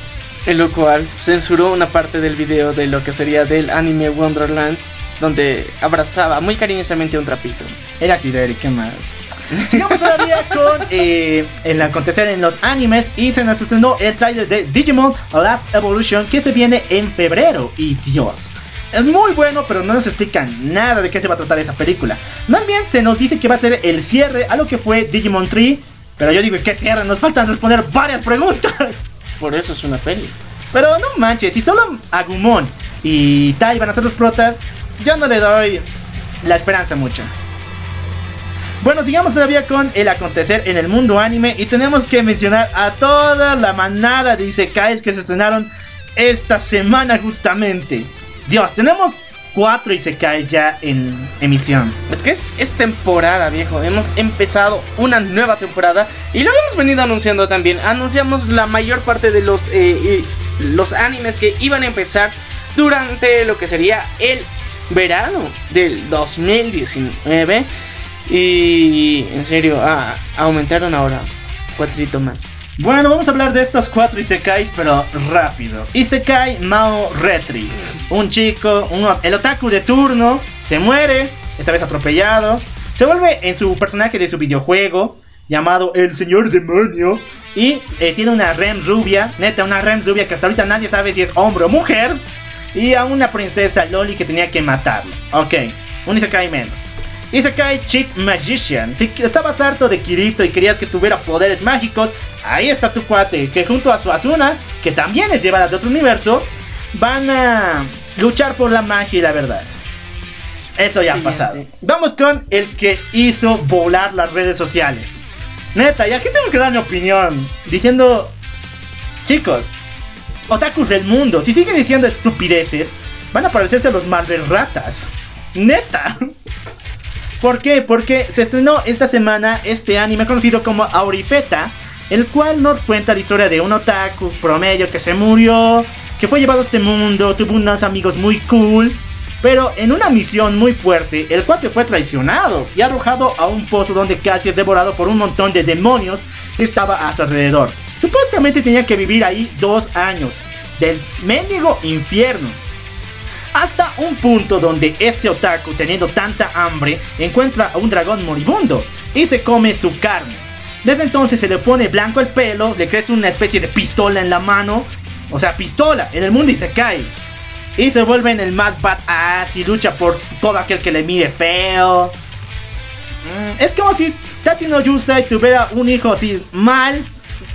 el lo cual censuró una parte del video de lo que sería del anime Wonderland, donde abrazaba muy cariñosamente a un trapito. Era Hideri, ¿qué más? Sigamos todavía con eh, el acontecer en los animes y se nos estrenó el trailer de Digimon Last Evolution que se viene en febrero. Y Dios, es muy bueno, pero no nos explican nada de qué se va a tratar esta película. Más bien se nos dice que va a ser el cierre a lo que fue Digimon 3. Pero yo digo, ¿qué cierre? Nos faltan responder varias preguntas. Por eso es una peli. Pero no manches, si solo Agumon y Tai van a ser los protas, yo no le doy la esperanza mucho. Bueno, sigamos todavía con el acontecer en el mundo anime y tenemos que mencionar a toda la manada de Isekais que se estrenaron esta semana justamente. Dios, tenemos cuatro Isekais ya en emisión. Es que es, es temporada, viejo. Hemos empezado una nueva temporada y lo habíamos venido anunciando también. Anunciamos la mayor parte de los eh, los animes que iban a empezar durante lo que sería el verano del 2019. Y en serio, ah, aumentaron ahora cuatrito más. Bueno, vamos a hablar de estos cuatro Isekais, pero rápido. Isekai Mao Retri. Un chico, un, el otaku de turno, se muere, esta vez atropellado. Se vuelve en su personaje de su videojuego, llamado El Señor Demonio. Y eh, tiene una Rem rubia, neta, una Rem rubia que hasta ahorita nadie sabe si es hombre o mujer. Y a una princesa Loli que tenía que matarlo. Ok, un Isekai menos. Isekai Cheat Magician. Si estabas harto de Kirito y querías que tuviera poderes mágicos, ahí está tu cuate, que junto a su Asuna, que también es llevada de otro universo, van a luchar por la magia y la verdad. Eso ya ha pasado. Vamos con el que hizo volar las redes sociales. Neta, y aquí tengo que dar mi opinión. Diciendo, chicos, otakus del mundo, si siguen diciendo estupideces, van a parecerse a los Marvel ratas. Neta. ¿Por qué? Porque se estrenó esta semana este anime conocido como Aurifeta, el cual nos cuenta la historia de un otaku promedio que se murió, que fue llevado a este mundo, tuvo unos amigos muy cool, pero en una misión muy fuerte, el cuate fue traicionado y arrojado a un pozo donde casi es devorado por un montón de demonios que estaba a su alrededor. Supuestamente tenía que vivir ahí dos años, del mendigo infierno. Hasta un punto donde este otaku, teniendo tanta hambre, encuentra a un dragón moribundo y se come su carne. Desde entonces se le pone blanco el pelo, le crece una especie de pistola en la mano, o sea, pistola en el mundo y se cae. Y se vuelve en el más badass y lucha por todo aquel que le mire feo. Mm, es como si Tati no Yusai tuviera un hijo así mal.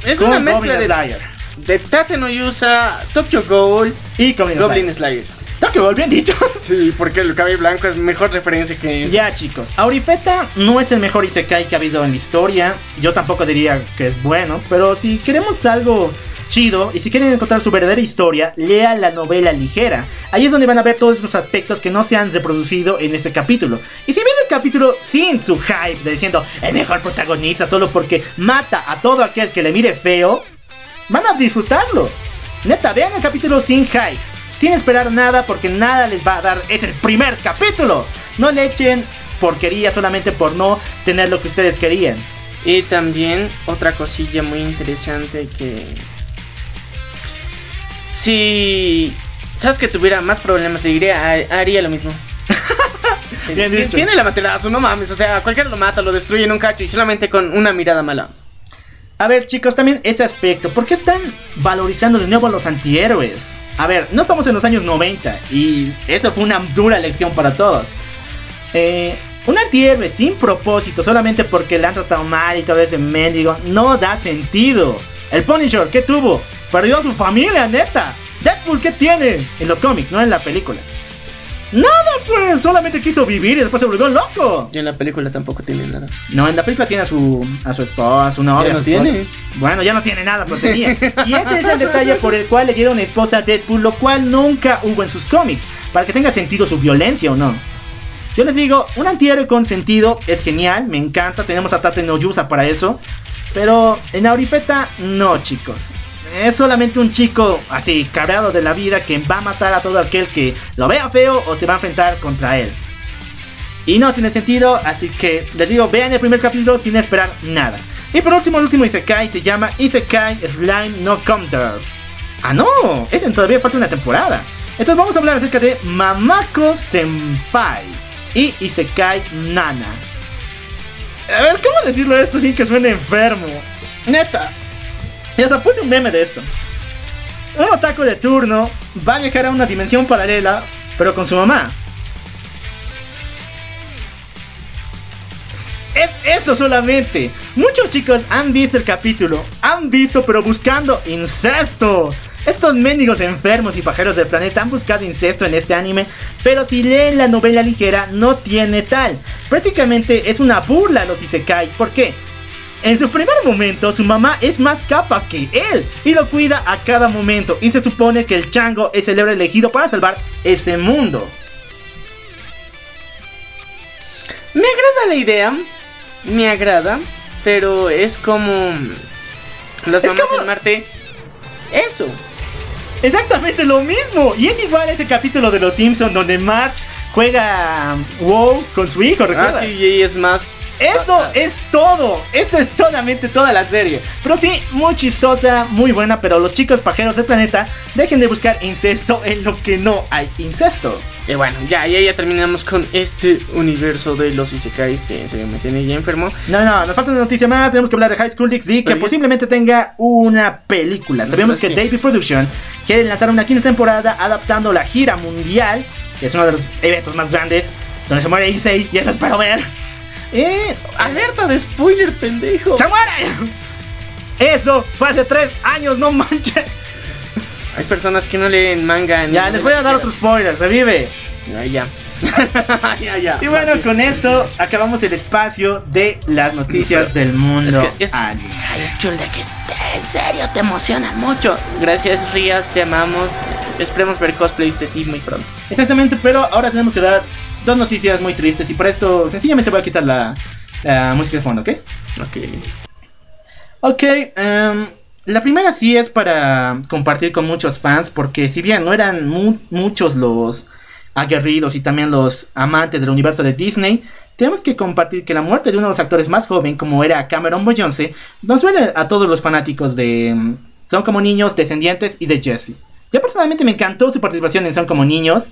Es con una mezcla Goblin de, Slayer. de Tate no Yusa, Tokyo Ghoul, Y Goblin, Goblin Slayer. Slayer. Tokyo Ghoul, bien dicho. Sí, porque el cabello blanco es mejor referencia que eso. Ya chicos, Aurifeta no es el mejor Isekai que ha habido en la historia. Yo tampoco diría que es bueno, pero si queremos algo chido y si quieren encontrar su verdadera historia, lea la novela ligera. Ahí es donde van a ver todos esos aspectos que no se han reproducido en ese capítulo. Y si ven el capítulo sin su hype de diciendo el mejor protagonista solo porque mata a todo aquel que le mire feo, van a disfrutarlo. Neta, vean el capítulo sin hype, sin esperar nada porque nada les va a dar. Es el primer capítulo. No le echen porquería solamente por no tener lo que ustedes querían. Y también otra cosilla muy interesante que... Si... ¿Sabes que tuviera más problemas? Diría, ha- haría lo mismo. Bien dicho. Tiene la materazo, no mames. O sea, cualquiera lo mata, lo destruye en un cacho y solamente con una mirada mala. A ver, chicos, también ese aspecto. ¿Por qué están valorizando de nuevo a los antihéroes? A ver, no estamos en los años 90 y eso fue una dura lección para todos. Eh, un antihéroe sin propósito, solamente porque le han tratado mal y todo ese mendigo, no da sentido. El Punisher, ¿qué tuvo? Perdió a su familia, neta. Deadpool, ¿qué tiene? En los cómics, no en la película. Nada, pues, solamente quiso vivir y después se volvió loco. Y en la película tampoco tiene nada. No, en la película tiene a su, a su esposa, a su novia. Ya no esposa. tiene. Bueno, ya no tiene nada, pero tenía. Y ese es el detalle por el cual le dieron esposa a Deadpool, lo cual nunca hubo en sus cómics, para que tenga sentido su violencia o no. Yo les digo, un antihéroe con sentido es genial, me encanta, tenemos a Tate no Yusa para eso. Pero en Aurifeta, no, chicos. Es solamente un chico así, cabreado de la vida, que va a matar a todo aquel que lo vea feo o se va a enfrentar contra él. Y no tiene sentido, así que les digo, vean el primer capítulo sin esperar nada. Y por último, el último Isekai se llama Isekai Slime no Counter. Ah, no, ese todavía falta una temporada. Entonces vamos a hablar acerca de Mamako Senpai y Isekai Nana. A ver, ¿cómo decirlo esto sin que suene enfermo? Neta. Y hasta puse un meme de esto. Un otaku de turno va a viajar a una dimensión paralela, pero con su mamá. Es eso solamente. Muchos chicos han visto el capítulo, han visto pero buscando incesto. Estos mendigos enfermos y pajeros del planeta han buscado incesto en este anime, pero si leen la novela ligera no tiene tal. Prácticamente es una burla a los isekais. ¿Por qué? En su primer momento, su mamá es más capa que él y lo cuida a cada momento. Y se supone que el chango es el héroe elegido para salvar ese mundo. Me agrada la idea. Me agrada. Pero es como. Las Es mamás como- Marte. Eso. Exactamente lo mismo. Y es igual ese capítulo de Los Simpsons donde Marge juega WoW con su hijo, Ah, ¿recuerdas? sí, y es más. Eso es todo. Eso es solamente toda la serie. Pero sí, muy chistosa, muy buena. Pero los chicos pajeros del planeta dejen de buscar incesto en lo que no hay incesto. Y bueno, ya, ya, ya terminamos con este universo de los Isekais que serio me tiene ya enfermo. No, no, nos falta una noticia más. Tenemos que hablar de High School DxD que posiblemente tenga una película. Sabemos que Sí. David Production quiere lanzar una quinta temporada adaptando la gira mundial, que es uno de los eventos más grandes, donde se muere Issei, y eso espero ver. Eh, Alerta de spoiler, pendejo. ¡Se muere! Eso fue hace tres años, no manches. Hay personas que no leen manga. Ya, les voy a dar otro spoiler, se vive. Ya, ya. ya, ya. Y bueno, con esto acabamos el espacio de las noticias del mundo. Es que es- anime. High School de que en serio te emociona mucho. Gracias, Rías, te amamos. Esperemos ver cosplays de ti muy pronto. Exactamente, pero ahora tenemos que dar dos noticias muy tristes y por esto sencillamente voy a quitar la, la música de fondo, ¿ok? Ok. Ok, em, la primera sí es para compartir con muchos fans porque si bien no eran mu- muchos los aguerridos y también los amantes del universo de Disney, tenemos que compartir que la muerte de uno de los actores más joven como era Cameron Boyonce nos duele a todos los fanáticos de em, Son como niños, Descendientes y de Jesse. Yo personalmente me encantó su participación en Son como niños.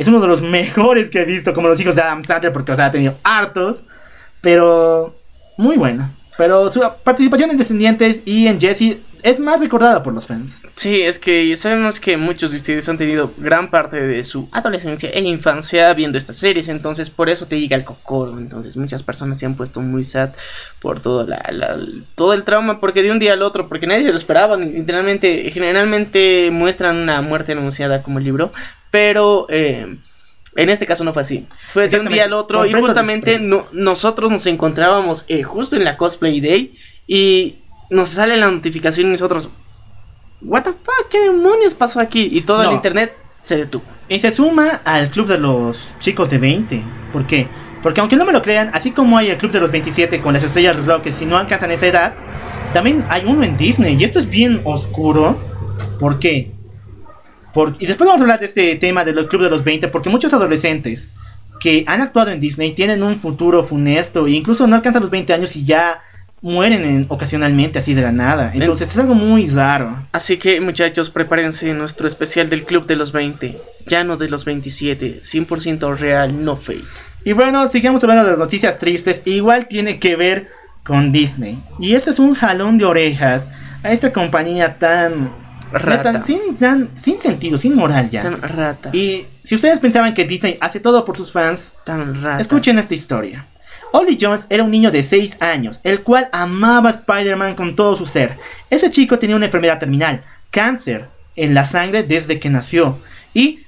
Es uno de los mejores que he visto como los hijos de Adam Sandler porque o sea, ha tenido hartos. Pero muy buena. Pero su participación en Descendientes y en Jesse es más recordada por los fans. Sí, es que sabemos que muchos de ustedes han tenido gran parte de su adolescencia e infancia viendo estas series, entonces por eso te llega el cocoro. Entonces muchas personas se han puesto muy sad por todo, la, la- todo el trauma, porque de un día al otro, porque nadie se lo esperaba. Literalmente, generalmente muestran una muerte anunciada como el libro, pero eh, en este caso no fue así. Fue de un día al otro y justamente no- nosotros nos encontrábamos eh, justo en la cosplay day y nos sale la notificación y nosotros, what the fuck, qué demonios pasó aquí y todo el internet se detuvo. Y se suma al club de los chicos de 20. ¿Por qué? Porque aunque no me lo crean, así como hay el club de los 27 con las estrellas del rock que si no alcanzan esa edad, también hay uno en Disney. Y esto es bien oscuro. ¿Por qué? Por- y después vamos a hablar de este tema del club de los 20, porque muchos adolescentes que han actuado en Disney tienen un futuro funesto e incluso no alcanzan los 20 años y ya mueren en- ocasionalmente así de la nada. Entonces es algo muy raro. Así que muchachos, prepárense nuestro especial del Club de los 20, ya no de los 27, 100% real, no fake. Y bueno, sigamos hablando de las noticias tristes. Igual tiene que ver con Disney. Y este es un jalón de orejas a esta compañía tan... Rata. tan- sin, tan- sin sentido, sin moral ya. Tan rata, Y si ustedes pensaban que Disney hace todo por sus fans, tan rata. escuchen esta historia. Ollie Jones era un niño de 6 años, el cual amaba a Spider-Man con todo su ser. Ese chico tenía una enfermedad terminal, cáncer en la sangre desde que nació, y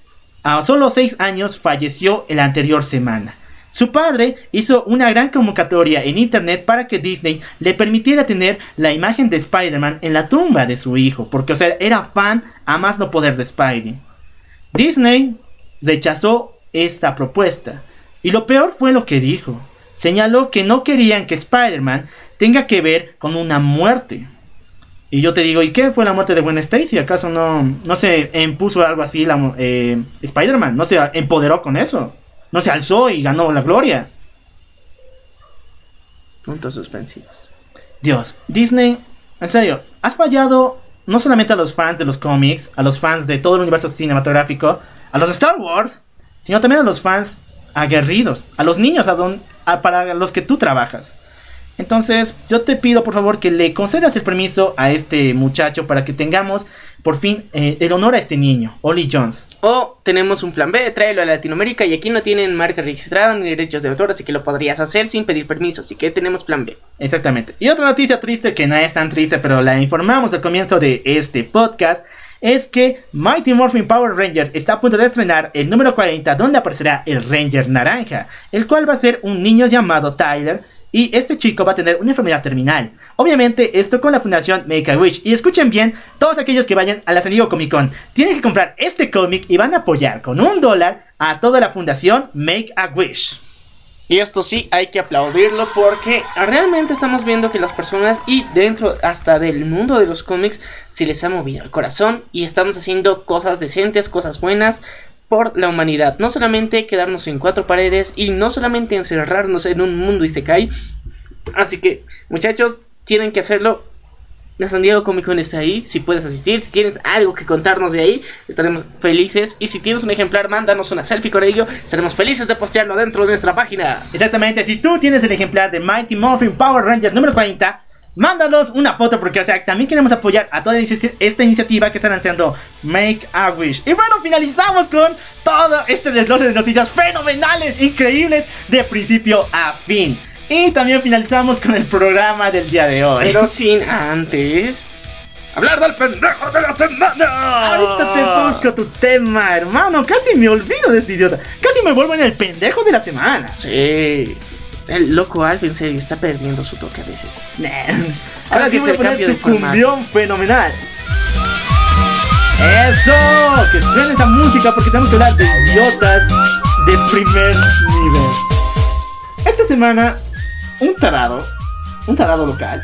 a solo 6 años falleció en la anterior semana. Su padre hizo una gran convocatoria en internet para que Disney le permitiera tener la imagen de Spider-Man en la tumba de su hijo, porque o sea, era fan a más no poder de Spidey. Disney rechazó esta propuesta. Y lo peor fue lo que dijo. Señaló que no querían que Spider-Man tenga que ver con una muerte. Y yo te digo, ¿y qué fue la muerte de Gwen Stacy? ¿Acaso no, no se impuso algo así eh, Spider-Man? ¿No se empoderó con eso? ¿No se alzó y ganó la gloria? Puntos suspensivos. Dios, Disney, en serio, has fallado no solamente a los fans de los cómics, a los fans de todo el universo cinematográfico, a los Star Wars, sino también a los fans aguerridos, a los niños a don- a- para los que tú trabajas. Entonces, yo te pido por favor que le concedas el permiso a este muchacho para que tengamos por fin eh, el honor a este niño, Ollie Jones. O tenemos un plan B, tráelo a Latinoamérica y aquí no tienen marca registrada ni derechos de autor, así que lo podrías hacer sin pedir permiso, así que tenemos plan B. Exactamente. Y otra noticia triste que no es tan triste, pero la informamos al comienzo de este podcast, es que Mighty Morphin Power Rangers está a punto de estrenar el número 40, donde aparecerá el Ranger Naranja, el cual va a ser un niño llamado Tyler. Y este chico va a tener una enfermedad terminal. Obviamente, esto con la fundación Make a Wish. Y escuchen bien, todos aquellos que vayan a la San Comic Con tienen que comprar este cómic y van a apoyar con un dólar a toda la fundación Make a Wish. Y esto sí hay que aplaudirlo porque realmente estamos viendo que las personas y dentro hasta del mundo de los cómics se les ha movido el corazón y estamos haciendo cosas decentes, cosas buenas por la humanidad. No solamente quedarnos en cuatro paredes y no solamente encerrarnos en un mundo y se cae. Así que muchachos, tienen que hacerlo la San Diego Comic Con está ahí. Si puedes asistir, si tienes algo que contarnos de ahí, estaremos felices. Y si tienes un ejemplar, mándanos una selfie con ello. Estaremos felices de postearlo dentro de nuestra página. Exactamente, si tú tienes el ejemplar de Mighty Morphin Power Ranger número 40, mándanos una foto porque, o sea, también queremos apoyar a toda esta iniciativa que están haciendo Make a Wish. Y bueno, finalizamos con todo este desglose de noticias fenomenales, increíbles, de principio a fin. Y también finalizamos con el programa del día de hoy. Pero sin antes. Hablar del pendejo de la semana. Ahorita te busco tu tema, hermano. Casi me olvido de este idiota. Casi me vuelvo en el pendejo de la semana. Sí. El loco Alf en serio está perdiendo su toque a veces. Ahora que se cambio de cumbión fenomenal. Eso, que suene esa música porque tenemos que hablar de idiotas de primer nivel. Esta semana un tarado, un tarado local,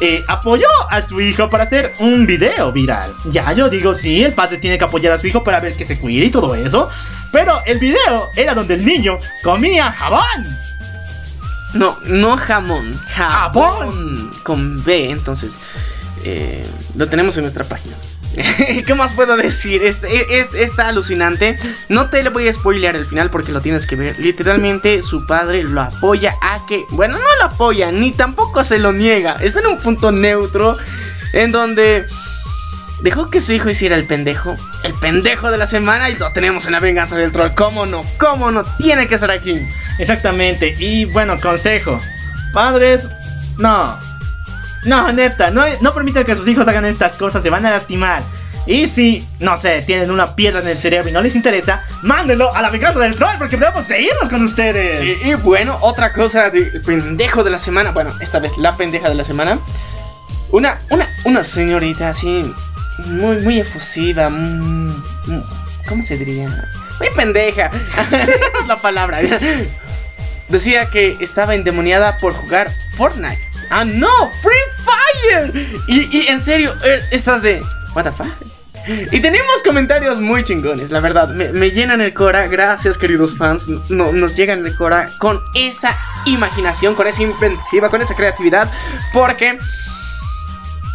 eh, apoyó a su hijo para hacer un video viral. Ya yo digo, sí, el padre tiene que apoyar a su hijo para ver que se cuide y todo eso. Pero el video era donde el niño comía jabón. No, no jamón, jabón. Con B, entonces. Eh, lo tenemos en nuestra página. ¿Qué más puedo decir? Es, está alucinante. No te le voy a spoilear el final porque lo tienes que ver. Literalmente su padre lo apoya a que... Bueno, no lo apoya, ni tampoco se lo niega. Está en un punto neutro en donde... Dejó que su hijo hiciera el pendejo. El pendejo de la semana y lo tenemos en la venganza del troll. ¿Cómo no? ¿Cómo no? Tiene que ser aquí. Exactamente. Y bueno, consejo. Padres, no. No, neta, no, no permitan que sus hijos hagan estas cosas, se van a lastimar. Y si, no sé, tienen una piedra en el cerebro y no les interesa, mándenlo a la venganza del troll porque podemos seguirnos con ustedes. Sí, y bueno, otra cosa de pendejo de la semana, bueno, esta vez la pendeja de la semana. Una, una, una señorita así, muy, muy efusiva, ¿cómo se diría? Muy pendeja. Esa es la palabra. Decía que estaba endemoniada por jugar Fortnite. Ah, no, Free Fire. Y, en serio, eh, estás de. ¿What the fuck? Y tenemos comentarios muy chingones, la verdad. Me, llenan el cora. Gracias, queridos fans. No, nos llegan el cora con esa imaginación, con esa inventiva, con esa creatividad. Porque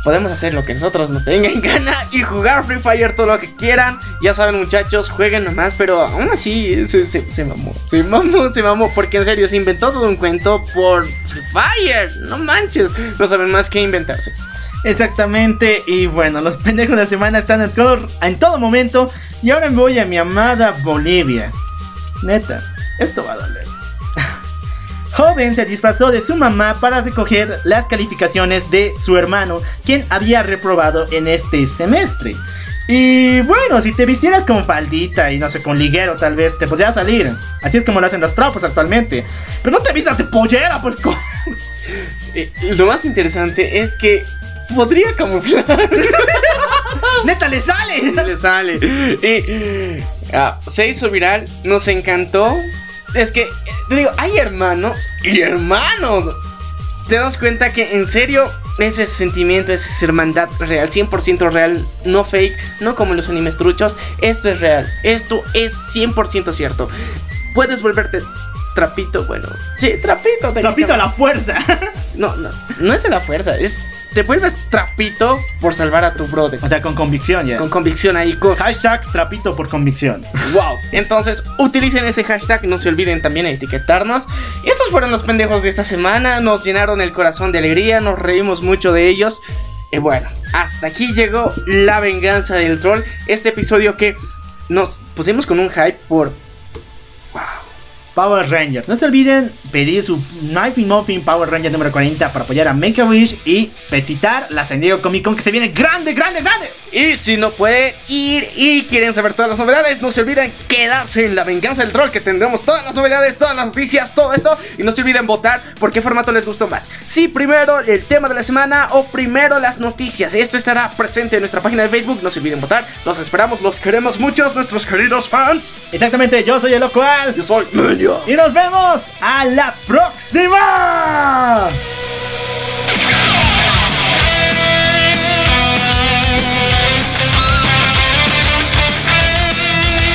podemos hacer lo que nosotros nos tenga en gana y jugar Free Fire todo lo que quieran. Ya saben, muchachos, jueguen nomás, pero aún así se, se, mamó, se mamó, se mamó, porque en serio se inventó todo un cuento por Free Fire. No manches, no saben más que inventarse. Exactamente, y bueno, los pendejos de la semana están en todo, en todo momento. Y ahora me voy a mi amada Bolivia. Neta, esto va a doler joven se disfrazó de su mamá para recoger las calificaciones de su hermano, quien había reprobado en este semestre. Y bueno, si te vistieras con faldita y no sé, con liguero tal vez, te podría salir. Así es como lo hacen los trapos actualmente. Pero no te vistas de pollera, pues. Eh, lo más interesante es que podría camuflar. Neta, le sale. Le sale. Y, ah, se hizo viral, nos encantó. Es que, te digo, hay hermanos y hermanos. Te das cuenta que en serio ese sentimiento, esa hermandad real, 100% real, no fake, no como en los animes truchos. Esto es real, esto es 100% cierto. Puedes volverte trapito, bueno, sí, trapito. Trapito a la fuerza. No, no, no es a la fuerza, es te vuelves trapito por salvar a tu brother. O sea, con convicción ya. Con convicción ahí. Con... Hashtag trapito por convicción. Wow. Entonces, utilicen ese hashtag. No se olviden también etiquetarnos. Estos fueron los pendejos de esta semana. Nos llenaron el corazón de alegría. Nos reímos mucho de ellos. Y bueno, hasta aquí llegó la venganza del troll. Este episodio que nos pusimos con un hype por Power Rangers. No se olviden pedir su Knife Muffin Power Ranger número 40 para apoyar a Make a Wish y visitar la San Diego Comic Con que se viene grande, grande, grande. Y si no pueden ir y quieren saber todas las novedades, no se olviden quedarse en la venganza del troll que tendremos todas las novedades, todas las noticias, todo esto. Y no se olviden votar por qué formato les gustó más. Si primero el tema de la semana o primero las noticias. Esto estará presente en nuestra página de Facebook. No se olviden votar. Los esperamos, los queremos muchos, nuestros queridos fans. Exactamente, yo soy el locual. Yo soy Media. Y nos vemos a la próxima.